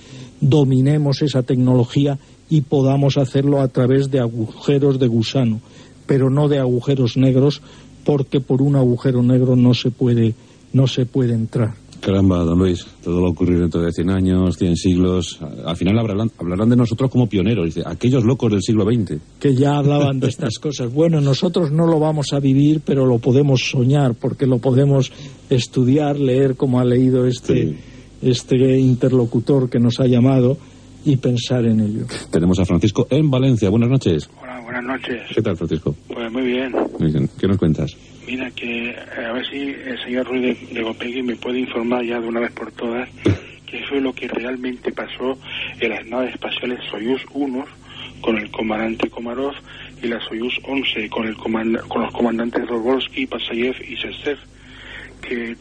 dominemos esa tecnología y podamos hacerlo a través de agujeros de gusano, pero no de agujeros negros, porque por un agujero negro no se puede, no se puede entrar. Caramba, don Luis, todo va a ocurrir dentro de 100 años, 100 siglos. Al final hablarán, hablarán de nosotros como pioneros, dice, aquellos locos del siglo XX. Que ya hablaban de estas cosas. Bueno, nosotros no lo vamos a vivir, pero lo podemos soñar, porque lo podemos estudiar, leer como ha leído este, este interlocutor que nos ha llamado y pensar en ello. Tenemos a Francisco en Valencia. Buenas noches. Hola, buenas noches. ¿Qué tal, Francisco? Pues muy bien. Muy bien. ¿Qué nos cuentas? Mira, que eh, a ver si el señor Ruiz de, de me puede informar ya de una vez por todas qué fue lo que realmente pasó en las naves espaciales Soyuz 1 con el comandante Komarov y la Soyuz 11 con, el con los comandantes Robolsky, Pasayev y Sestev, que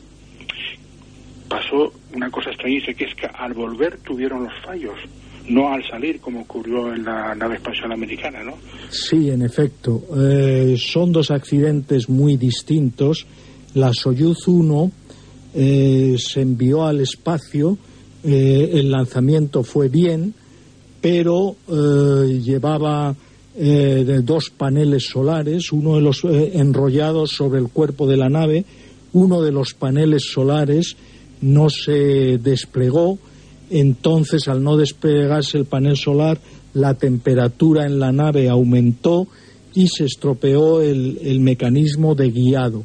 pasó una cosa extrañísima, que es que al volver tuvieron los fallos no al salir como ocurrió en la nave espacial americana, ¿no? Sí, en efecto. Eh, son dos accidentes muy distintos. La Soyuz 1 eh, se envió al espacio, eh, el lanzamiento fue bien, pero llevaba dos paneles solares, uno de los enrollados sobre el cuerpo de la nave, uno de los paneles solares no se desplegó, entonces al no desplegarse el panel solar, la temperatura en la nave aumentó y se estropeó el, mecanismo de guiado.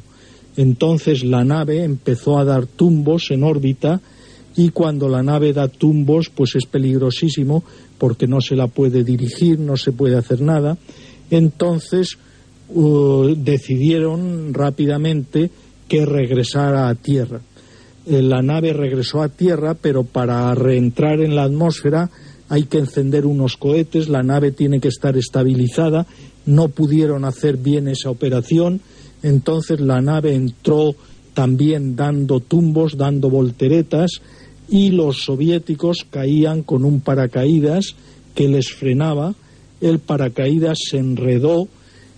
Entonces la nave empezó a dar tumbos en órbita y cuando la nave da tumbos pues es peligrosísimo porque no se la puede dirigir, no se puede hacer nada. Entonces uh, decidieron rápidamente que regresara a tierra. Eh, la nave regresó a tierra, pero para reentrar en la atmósfera hay que encender unos cohetes, la nave tiene que estar estabilizada, no pudieron hacer bien esa operación, entonces la nave entró también dando tumbos, dando volteretas, y los soviéticos caían con un paracaídas que les frenaba, el paracaídas se enredó,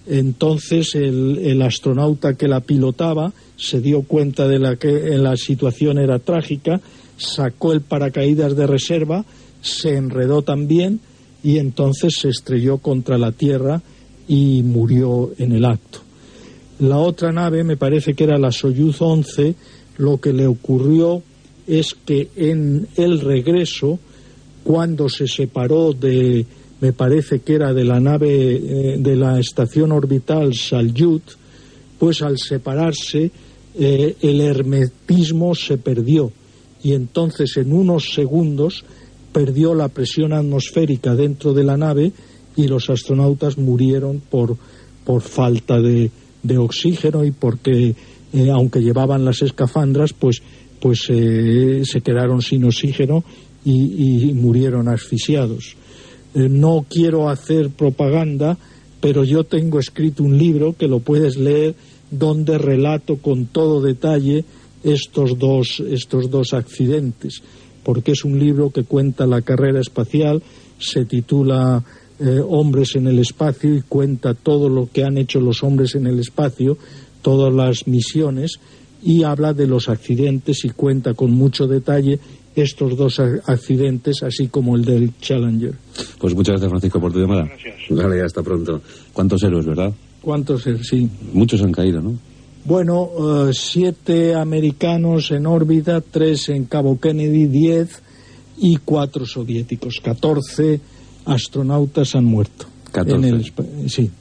entonces el astronauta que la pilotaba se dio cuenta de la que la situación era trágica, sacó el paracaídas de reserva, se enredó también y entonces se estrelló contra la Tierra y murió en el acto. La otra nave, me parece que era la Soyuz 11, lo que le ocurrió es que en el regreso, cuando se separó de, me parece que era de la nave eh, de la estación orbital Salyut, pues al separarse eh, el hermetismo se perdió y entonces en unos segundos perdió la presión atmosférica dentro de la nave y los astronautas murieron por, por falta de, de oxígeno y porque eh, aunque llevaban las escafandras pues pues eh, se quedaron sin oxígeno y, murieron asfixiados. No quiero hacer propaganda, pero yo tengo escrito un libro que lo puedes leer donde relato con todo detalle estos dos, estos dos accidentes, porque es un libro que cuenta la carrera espacial, se titula eh, Hombres en el espacio y cuenta todo lo que han hecho los hombres en el espacio, todas las misiones, y habla de los accidentes y cuenta con mucho detalle estos dos accidentes, así como el del Challenger. Pues muchas gracias, Francisco, por tu llamada. Gracias. hasta pronto. ¿Cuántos héroes, verdad? ¿Cuántos? Sí. Muchos han caído, ¿no? Bueno, eh, siete americanos en órbita, tres en Cabo Kennedy, diez y cuatro soviéticos. Catorce astronautas han muerto. ¿Catorce? sí.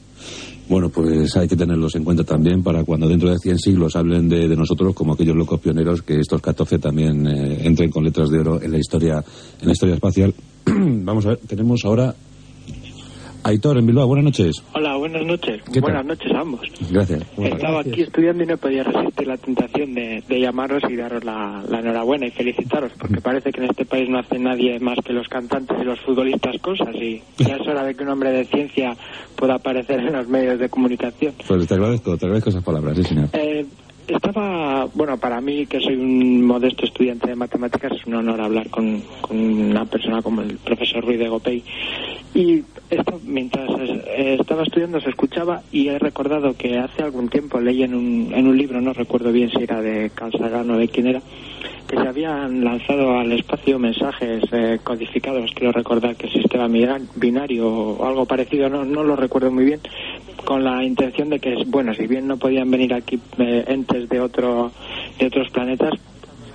Bueno, pues hay que tenerlos en cuenta también para cuando dentro de 100 siglos hablen de, nosotros como aquellos locos pioneros, que estos 14 también eh, entren con letras de oro en la historia, en la historia espacial. Vamos a ver, tenemos ahora Aitor, en Bilbao, buenas noches. Hola, buenas noches. Buenas noches a ambos. Gracias. Estaba aquí estudiando y no podía resistir la tentación de, llamaros y daros la, enhorabuena y felicitaros, porque parece que en este país no hace nadie más que los cantantes y los futbolistas cosas, y ya es hora de que un hombre de ciencia pueda aparecer en los medios de comunicación. Pues te agradezco, te agradezco esas palabras, sí, señor. Eh, estaba, bueno, para mí, que soy un modesto estudiante de matemáticas, es un honor hablar con, una persona como el profesor Ruiz de Gopey. Y esto, mientras estaba estudiando, se escuchaba y he recordado que hace algún tiempo leí en un, en un libro, no recuerdo bien si era de Carl Sagan o de quién era, que se habían lanzado al espacio mensajes eh, codificados, quiero recordar que el sistema binario o algo parecido, no, no lo recuerdo muy bien, con la intención de que, bueno, si bien no podían venir aquí eh, entes de, otro, de otros planetas,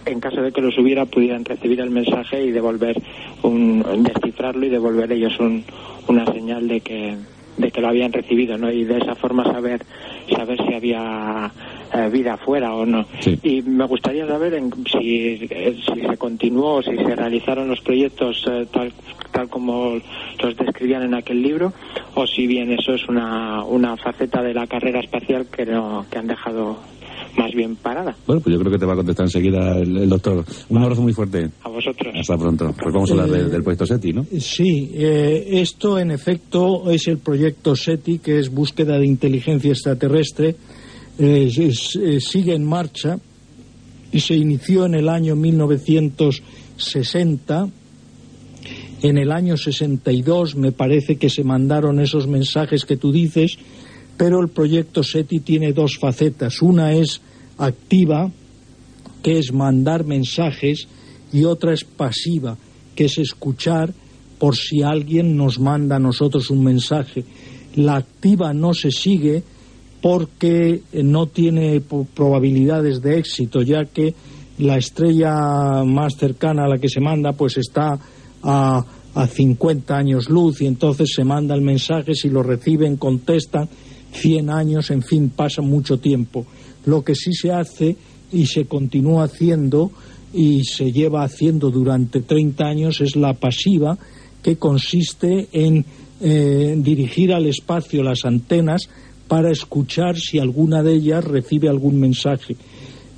en caso de que los hubiera, pudieran recibir el mensaje y devolver, un, descifrarlo y devolver ellos un, una señal de que, de que lo habían recibido, ¿no? Y de esa forma saber, saber si había eh, vida afuera o no. Y me gustaría saber en, si, eh, si se continuó, si se realizaron los proyectos tal, tal como los describían en aquel libro, o si bien eso es una, una faceta de la carrera espacial que, no, que han dejado más bien parada. Bueno, pues yo creo que te va a contestar enseguida el, doctor. Un abrazo muy fuerte. A vosotros. Hasta pronto. Pues vamos a hablar del proyecto SETI, ¿no? Sí, eh, esto en efecto es el proyecto SETI, que es búsqueda de inteligencia extraterrestre. Eh, sigue en marcha y se inició en el año 1960 en el año 62 me parece que se mandaron esos mensajes que tú dices, pero el proyecto SETI tiene dos facetas. Una es activa, que es mandar mensajes, y otra es pasiva, que es escuchar por si alguien nos manda a nosotros un mensaje. La activa no se sigue porque no tiene probabilidades de éxito, ya que la estrella más cercana a la que se manda pues está a, a 50 años luz y entonces se manda el mensaje, si lo reciben, contestan, 100 años, en fin, pasa mucho tiempo. Lo que sí se hace y se continúa haciendo y se lleva haciendo durante 30 años es la pasiva, que consiste en eh, dirigir al espacio las antenas para escuchar si alguna de ellas recibe algún mensaje.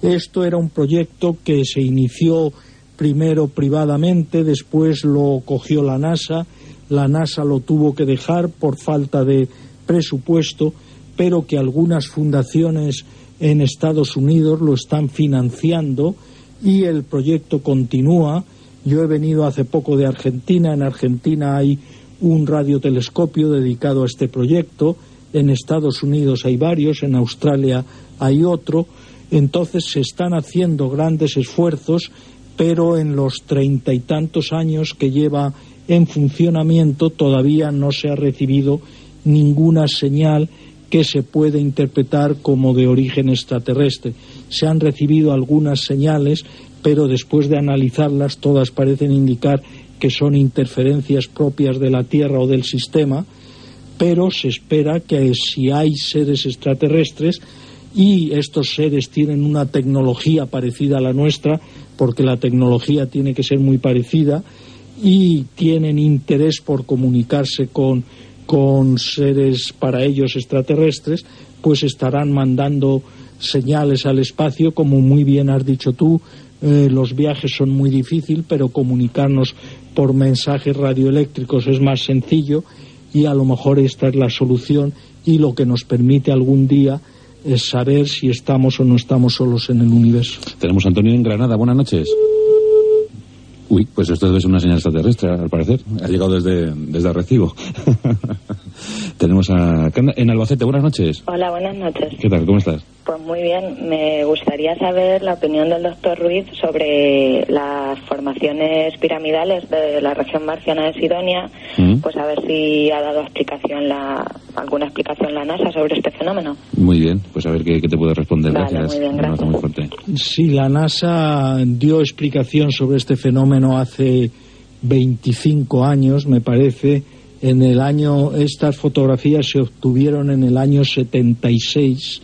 Esto era un proyecto que se inició primero privadamente, después lo cogió la NASA, la NASA lo tuvo que dejar por falta de presupuesto, pero que algunas fundaciones en Estados Unidos lo están financiando y el proyecto continúa. Yo he venido hace poco de Argentina, en Argentina hay un radiotelescopio dedicado a este proyecto, en Estados Unidos hay varios, en Australia hay otro, entonces se están haciendo grandes esfuerzos pero en los treinta y tantos años que lleva en funcionamiento todavía no se ha recibido ninguna señal que se pueda interpretar como de origen extraterrestre. Se han recibido algunas señales, pero después de analizarlas todas parecen indicar que son interferencias propias de la Tierra o del sistema, pero se espera que si hay seres extraterrestres y estos seres tienen una tecnología parecida a la nuestra, porque la tecnología tiene que ser muy parecida y tienen interés por comunicarse con, con seres para ellos extraterrestres, pues estarán mandando señales al espacio, como muy bien has dicho tú, eh, los viajes son muy difíciles, pero comunicarnos por mensajes radioeléctricos es más sencillo y a lo mejor esta es la solución y lo que nos permite algún día es saber si estamos o no estamos solos en el universo. Tenemos a Antonio en Granada. Buenas noches. Uy, pues esto debe ser una señal extraterrestre, al parecer. Ha llegado desde, desde Arrecibo. Tenemos a en Albacete. Buenas noches. Hola, buenas noches. ¿Qué tal? ¿Cómo estás? Pues muy bien. Me gustaría saber la opinión del doctor Ruiz sobre las formaciones piramidales de la región marciana de Sidonia. Mm. Pues a ver si ha dado explicación la, alguna explicación la NASA sobre este fenómeno. Muy bien. Pues a ver qué, te puede responder. gracias. Muy bien, gracias. Muy fuerte. Sí, la NASA dio explicación sobre este fenómeno hace 25 años, me parece En el año, estas fotografías se obtuvieron en el año 76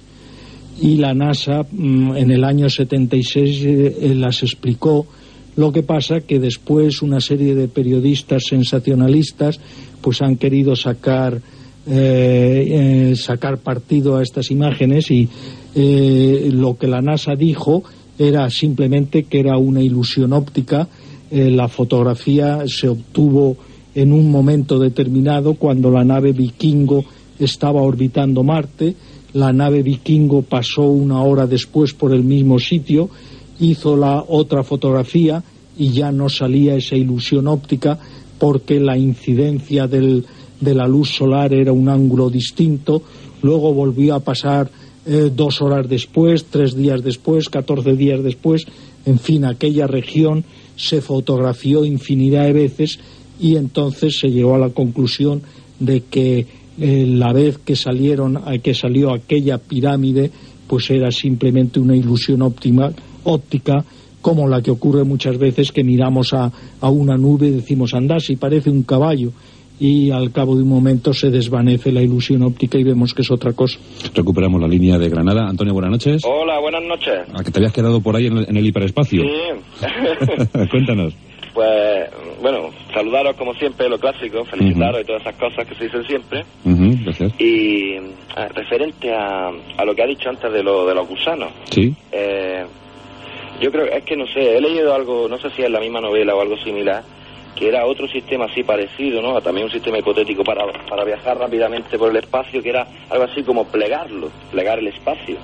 y la NASA mm, en el año 76 eh, eh, las explicó. Lo que pasa que después una serie de periodistas sensacionalistas pues han querido sacar eh, sacar partido a estas imágenes y lo que la NASA dijo era simplemente que era una ilusión óptica. la fotografía se obtuvo en un momento determinado cuando la nave Vikingo estaba orbitando Marte la nave vikingo pasó una hora después por el mismo sitio, hizo la otra fotografía y ya no salía esa ilusión óptica porque la incidencia del, de la luz solar era un ángulo distinto. Luego volvió a pasar eh, dos horas después, tres días después, catorce días después. En fin, aquella región se fotografió infinidad de veces y entonces se llegó a la conclusión de que eh, la vez que salieron, eh, que salió aquella pirámide, pues era simplemente una ilusión óptima, óptica, como la que ocurre muchas veces que miramos a, a una nube y decimos, andás si parece un caballo, y al cabo de un momento se desvanece la ilusión óptica y vemos que es otra cosa. Recuperamos la línea de Granada. Antonio, buenas noches. Hola, buenas noches. ¿A que te habías quedado por ahí en el, en el hiperespacio? Sí. Cuéntanos. Pues, bueno, saludaros como siempre, lo clásico, felicitaros y todas esas cosas que se dicen siempre. gracias. Y ah, referente a, a, lo que ha dicho antes de, lo, de los gusanos. Sí. Eh, yo creo, es que no sé, he leído algo, no sé si es la misma novela o algo similar, que era otro sistema así parecido, ¿no? También un sistema hipotético para, para viajar rápidamente por el espacio, que era algo así como plegarlo, plegar el espacio.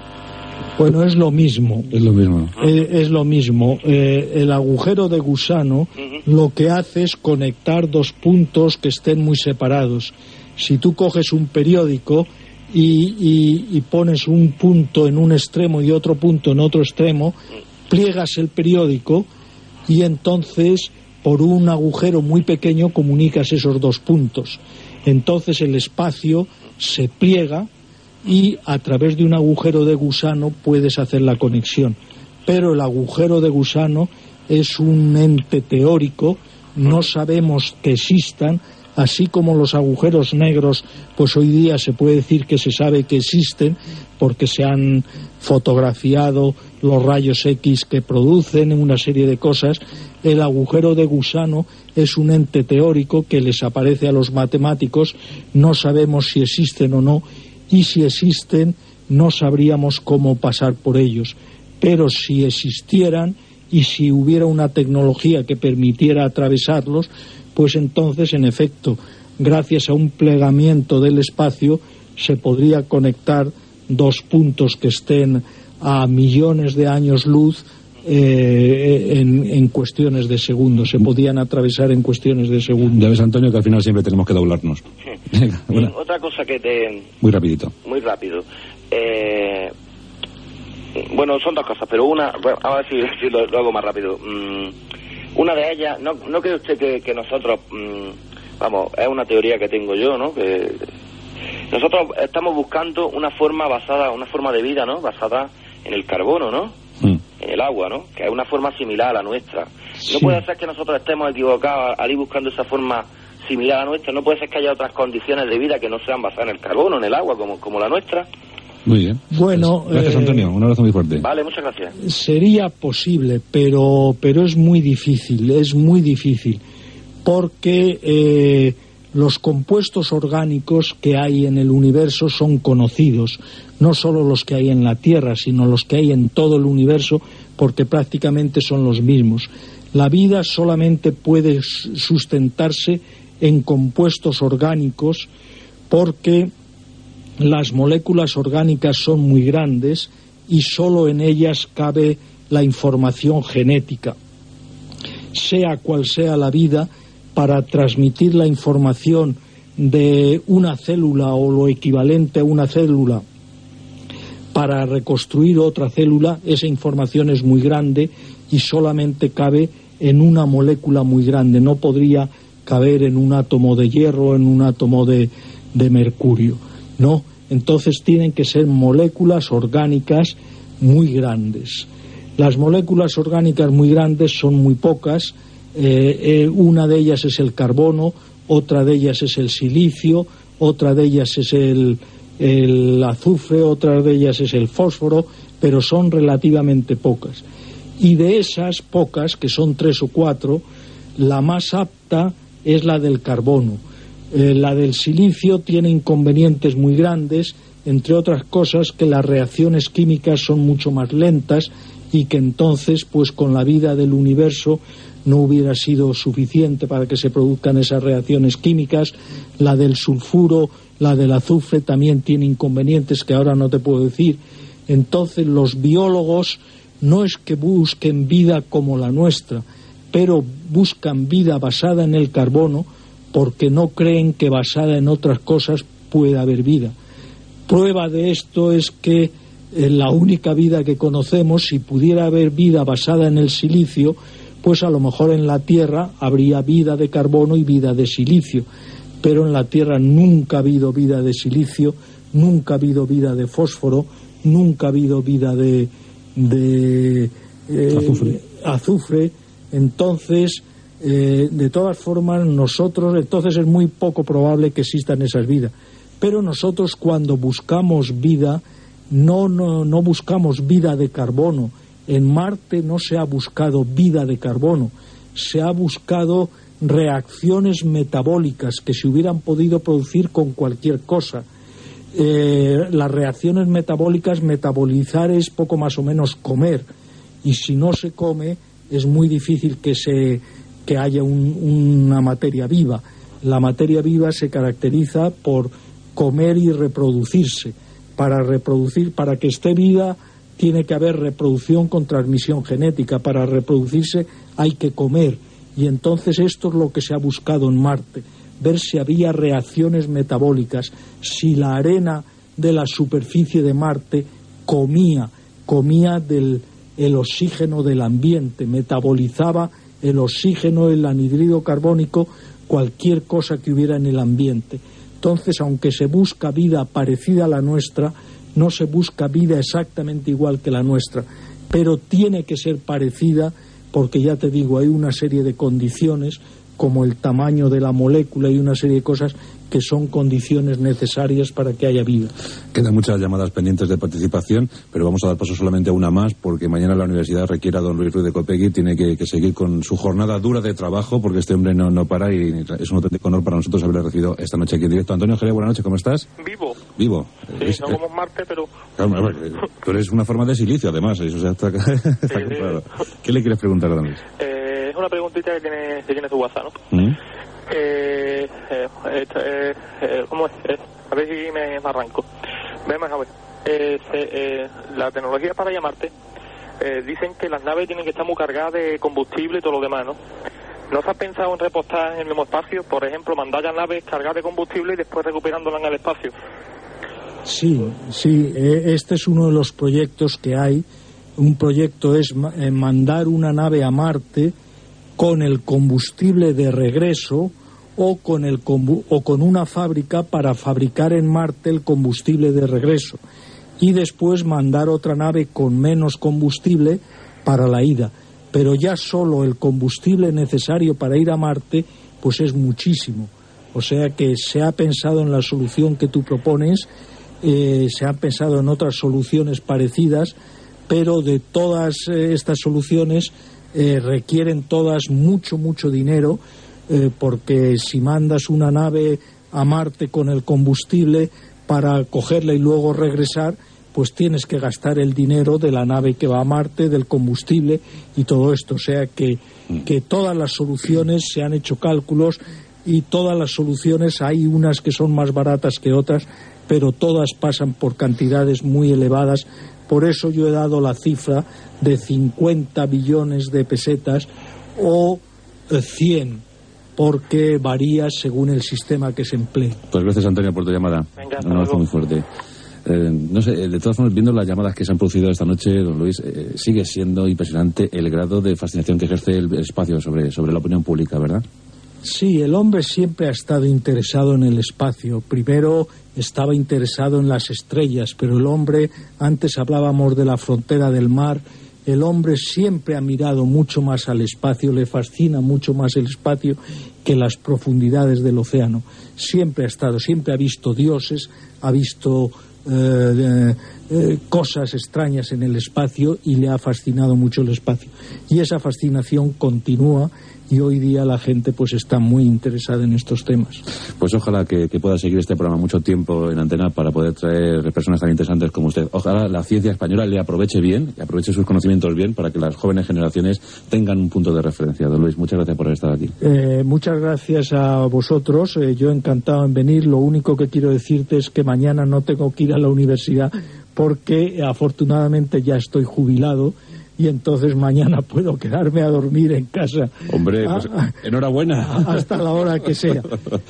Bueno, es lo mismo. Es lo mismo. Eh, es lo mismo. Eh, el agujero de gusano lo que hace es conectar dos puntos que estén muy separados. Si tú coges un periódico y, y, pones un punto en un extremo y otro punto en otro extremo, pliegas el periódico y entonces por un agujero muy pequeño comunicas esos dos puntos. Entonces el espacio se pliega y a través de un agujero de gusano puedes hacer la conexión. Pero el agujero de gusano es un ente teórico, no sabemos que existan, así como los agujeros negros, pues hoy día se puede decir que se sabe que existen porque se han fotografiado los rayos X que producen una serie de cosas. El agujero de gusano es un ente teórico que les aparece a los matemáticos, no sabemos si existen o no y si existen no sabríamos cómo pasar por ellos. Pero si existieran y si hubiera una tecnología que permitiera atravesarlos, pues entonces, en efecto, gracias a un plegamiento del espacio, se podría conectar dos puntos que estén a millones de años luz eh, en, cuestiones de segundos. Se podían atravesar en cuestiones de segundos. Ya ves, Antonio, que al final siempre tenemos que doblarnos. Otra cosa que te... Muy rapidito. Muy rápido. Eh, bueno, son dos cosas, pero una... Bueno, a ver si, lo, hago más rápido. Mm, una de ellas, ¿no, no cree usted que, nosotros... Mm, vamos, es una teoría que tengo yo, ¿no? Que nosotros estamos buscando una forma basada, una forma de vida, ¿no? Basada en el carbono, ¿no? Mm. En el agua, ¿no? Que es una forma similar a la nuestra. No puede ser que nosotros estemos equivocados al ir buscando esa forma similar a la nuestra. No puede ser que haya otras condiciones de vida que no sean basadas en el carbono, en el agua, como, como la nuestra. Muy bien. Bueno, pues, gracias, eh, Antonio. Un abrazo muy fuerte. Vale, muchas gracias. Sería posible, pero, pero es muy difícil, es muy difícil. Porque eh, los compuestos orgánicos que hay en el universo son conocidos, no solo los que hay en la Tierra, sino los que hay en todo el universo, porque prácticamente son los mismos. La vida solamente puede sustentarse en compuestos orgánicos porque las moléculas orgánicas son muy grandes y solo en ellas cabe la información genética. Sea cual sea la vida, para transmitir la información de una célula o lo equivalente a una célula para reconstruir otra célula, esa información es muy grande y solamente cabe en una molécula muy grande, no podría caber en un átomo de hierro, en un átomo de, de mercurio, ¿no? Entonces tienen que ser moléculas orgánicas muy grandes. Las moléculas orgánicas muy grandes son muy pocas, eh, eh, una de ellas es el carbono, otra de ellas es el silicio, otra de ellas es el, azufre, otra de ellas es el fósforo, pero son relativamente pocas. Y de esas pocas, que son tres o cuatro, la más apta es la del carbono. Eh, la del silicio tiene inconvenientes muy grandes, entre otras cosas que las reacciones químicas son mucho más lentas y que entonces, pues con la vida del universo no hubiera sido suficiente para que se produzcan esas reacciones químicas. La del sulfuro, la del azufre también tiene inconvenientes que ahora no te puedo decir. Entonces los biólogos no es que busquen vida como la nuestra, pero buscan vida basada en el carbono porque no creen que basada en otras cosas pueda haber vida. Prueba de esto es que en la única vida que conocemos, si pudiera haber vida basada en el silicio, pues a lo mejor en la Tierra habría vida de carbono y vida de silicio, pero en la Tierra nunca ha habido vida de silicio, nunca ha habido vida de fósforo, nunca ha habido vida de, de eh, azufre. Entonces, eh, de todas formas, nosotros, entonces es muy poco probable que existan esas vidas. Pero nosotros cuando buscamos vida, no, no, no buscamos vida de carbono. En Marte no se ha buscado vida de carbono, se ha buscado reacciones metabólicas que se hubieran podido producir con cualquier cosa. Eh, las reacciones metabólicas, metabolizar es poco más o menos comer, y si no se come es muy difícil que, se, que haya una materia viva. La materia viva se caracteriza por comer y reproducirse para reproducir, para que esté vida, tiene que haber reproducción con transmisión genética. Para reproducirse hay que comer. Y entonces esto es lo que se ha buscado en Marte, ver si había reacciones metabólicas, si la arena de la superficie de Marte comía, comía del el oxígeno del ambiente, metabolizaba el oxígeno, el anhidrido carbónico, cualquier cosa que hubiera en el ambiente. Entonces, aunque se busca vida parecida a la nuestra, no se busca vida exactamente igual que la nuestra, pero tiene que ser parecida porque ya te digo, hay una serie de condiciones como el tamaño de la molécula y una serie de cosas que son condiciones necesarias para que haya vida. Quedan muchas llamadas pendientes de participación, pero vamos a dar paso solamente a una más, porque mañana la universidad requiere a don Luis Ruiz de Copegui, tiene que, seguir con su jornada dura de trabajo, porque este hombre no, no para y es un auténtico honor para nosotros haberle recibido esta noche aquí en directo. Antonio Jerez, buenas noches, ¿cómo estás? Vivo. Vivo. Sí, no como Marte, pero... tú eres una forma de silicio, además, eso está, claro. ¿Qué le quieres preguntar a Luis? Eh, es una preguntita que tiene, que tiene su WhatsApp, ¿no? ¿Mm? Eh, eh, eh, eh, ¿Cómo es? a ver si me, arranco. Vemos a ver. Eh, la tecnología para llamarte, dicen que las naves tienen que estar muy cargadas de combustible y todo lo demás, ¿no? ¿No se ha pensado en repostar en el mismo espacio? Por ejemplo, mandar ya naves cargadas de combustible y después recuperándolas en el espacio. Sí, sí, este es uno de los proyectos que hay. Un proyecto es mandar una nave a Marte con el combustible de regreso o con, el o con una fábrica para fabricar en Marte el combustible de regreso y después mandar otra nave con menos combustible para la ida. Pero ya solo el combustible necesario para ir a Marte pues es muchísimo. O sea que se ha pensado en la solución que tú propones, eh, se ha pensado en otras soluciones parecidas, pero de todas eh, estas soluciones eh, requieren todas mucho, mucho dinero, eh, porque si mandas una nave a Marte con el combustible para cogerla y luego regresar, pues tienes que gastar el dinero de la nave que va a Marte, del combustible y todo esto. O sea que, que todas las soluciones se han hecho cálculos y todas las soluciones hay unas que son más baratas que otras, pero todas pasan por cantidades muy elevadas por eso yo he dado la cifra de 50 billones de pesetas o 100, eh, porque varía según el sistema que se emplee. Pues gracias, Antonio, por tu llamada. Venga, Un abrazo muy fuerte. Eh, no sé, de todas formas, viendo las llamadas que se han producido esta noche, don Luis, eh, sigue siendo impresionante el grado de fascinación que ejerce el espacio sobre, sobre la opinión pública, ¿verdad? Sí, el hombre siempre ha estado interesado en el espacio. Primero estaba interesado en las estrellas, pero el hombre, antes hablábamos de la frontera del mar, el hombre siempre ha mirado mucho más al espacio, le fascina mucho más el espacio que las profundidades del océano. Siempre ha estado, siempre ha visto dioses, ha visto eh, eh, cosas extrañas en el espacio y le ha fascinado mucho el espacio. Y esa fascinación continúa y hoy día la gente pues está muy interesada en estos temas. Pues ojalá que, pueda seguir este programa mucho tiempo en antena para poder traer personas tan interesantes como usted. Ojalá la ciencia española le aproveche bien, le aproveche sus conocimientos bien para que las jóvenes generaciones tengan un punto de referencia. Don Luis, muchas gracias por estar aquí. Eh, muchas gracias a vosotros. Eh, yo encantado en venir. Lo único que quiero decirte es que mañana no tengo que ir a la universidad porque afortunadamente ya estoy jubilado y entonces mañana puedo quedarme a dormir en casa. Hombre, pues, ah, enhorabuena. Hasta la hora que sea.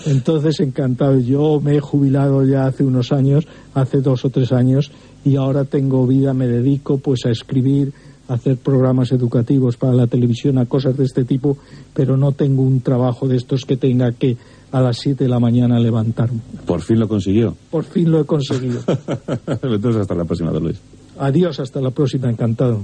Entonces, encantado. Yo me he jubilado ya hace unos años, hace dos o tres años, y ahora tengo vida, me dedico pues a escribir, a hacer programas educativos para la televisión, a cosas de este tipo, pero no tengo un trabajo de estos que tenga que a las 7 de la mañana levantarme. Por fin lo consiguió. Por fin lo he conseguido. Entonces hasta la próxima, Luis. Adiós, hasta la próxima, encantado.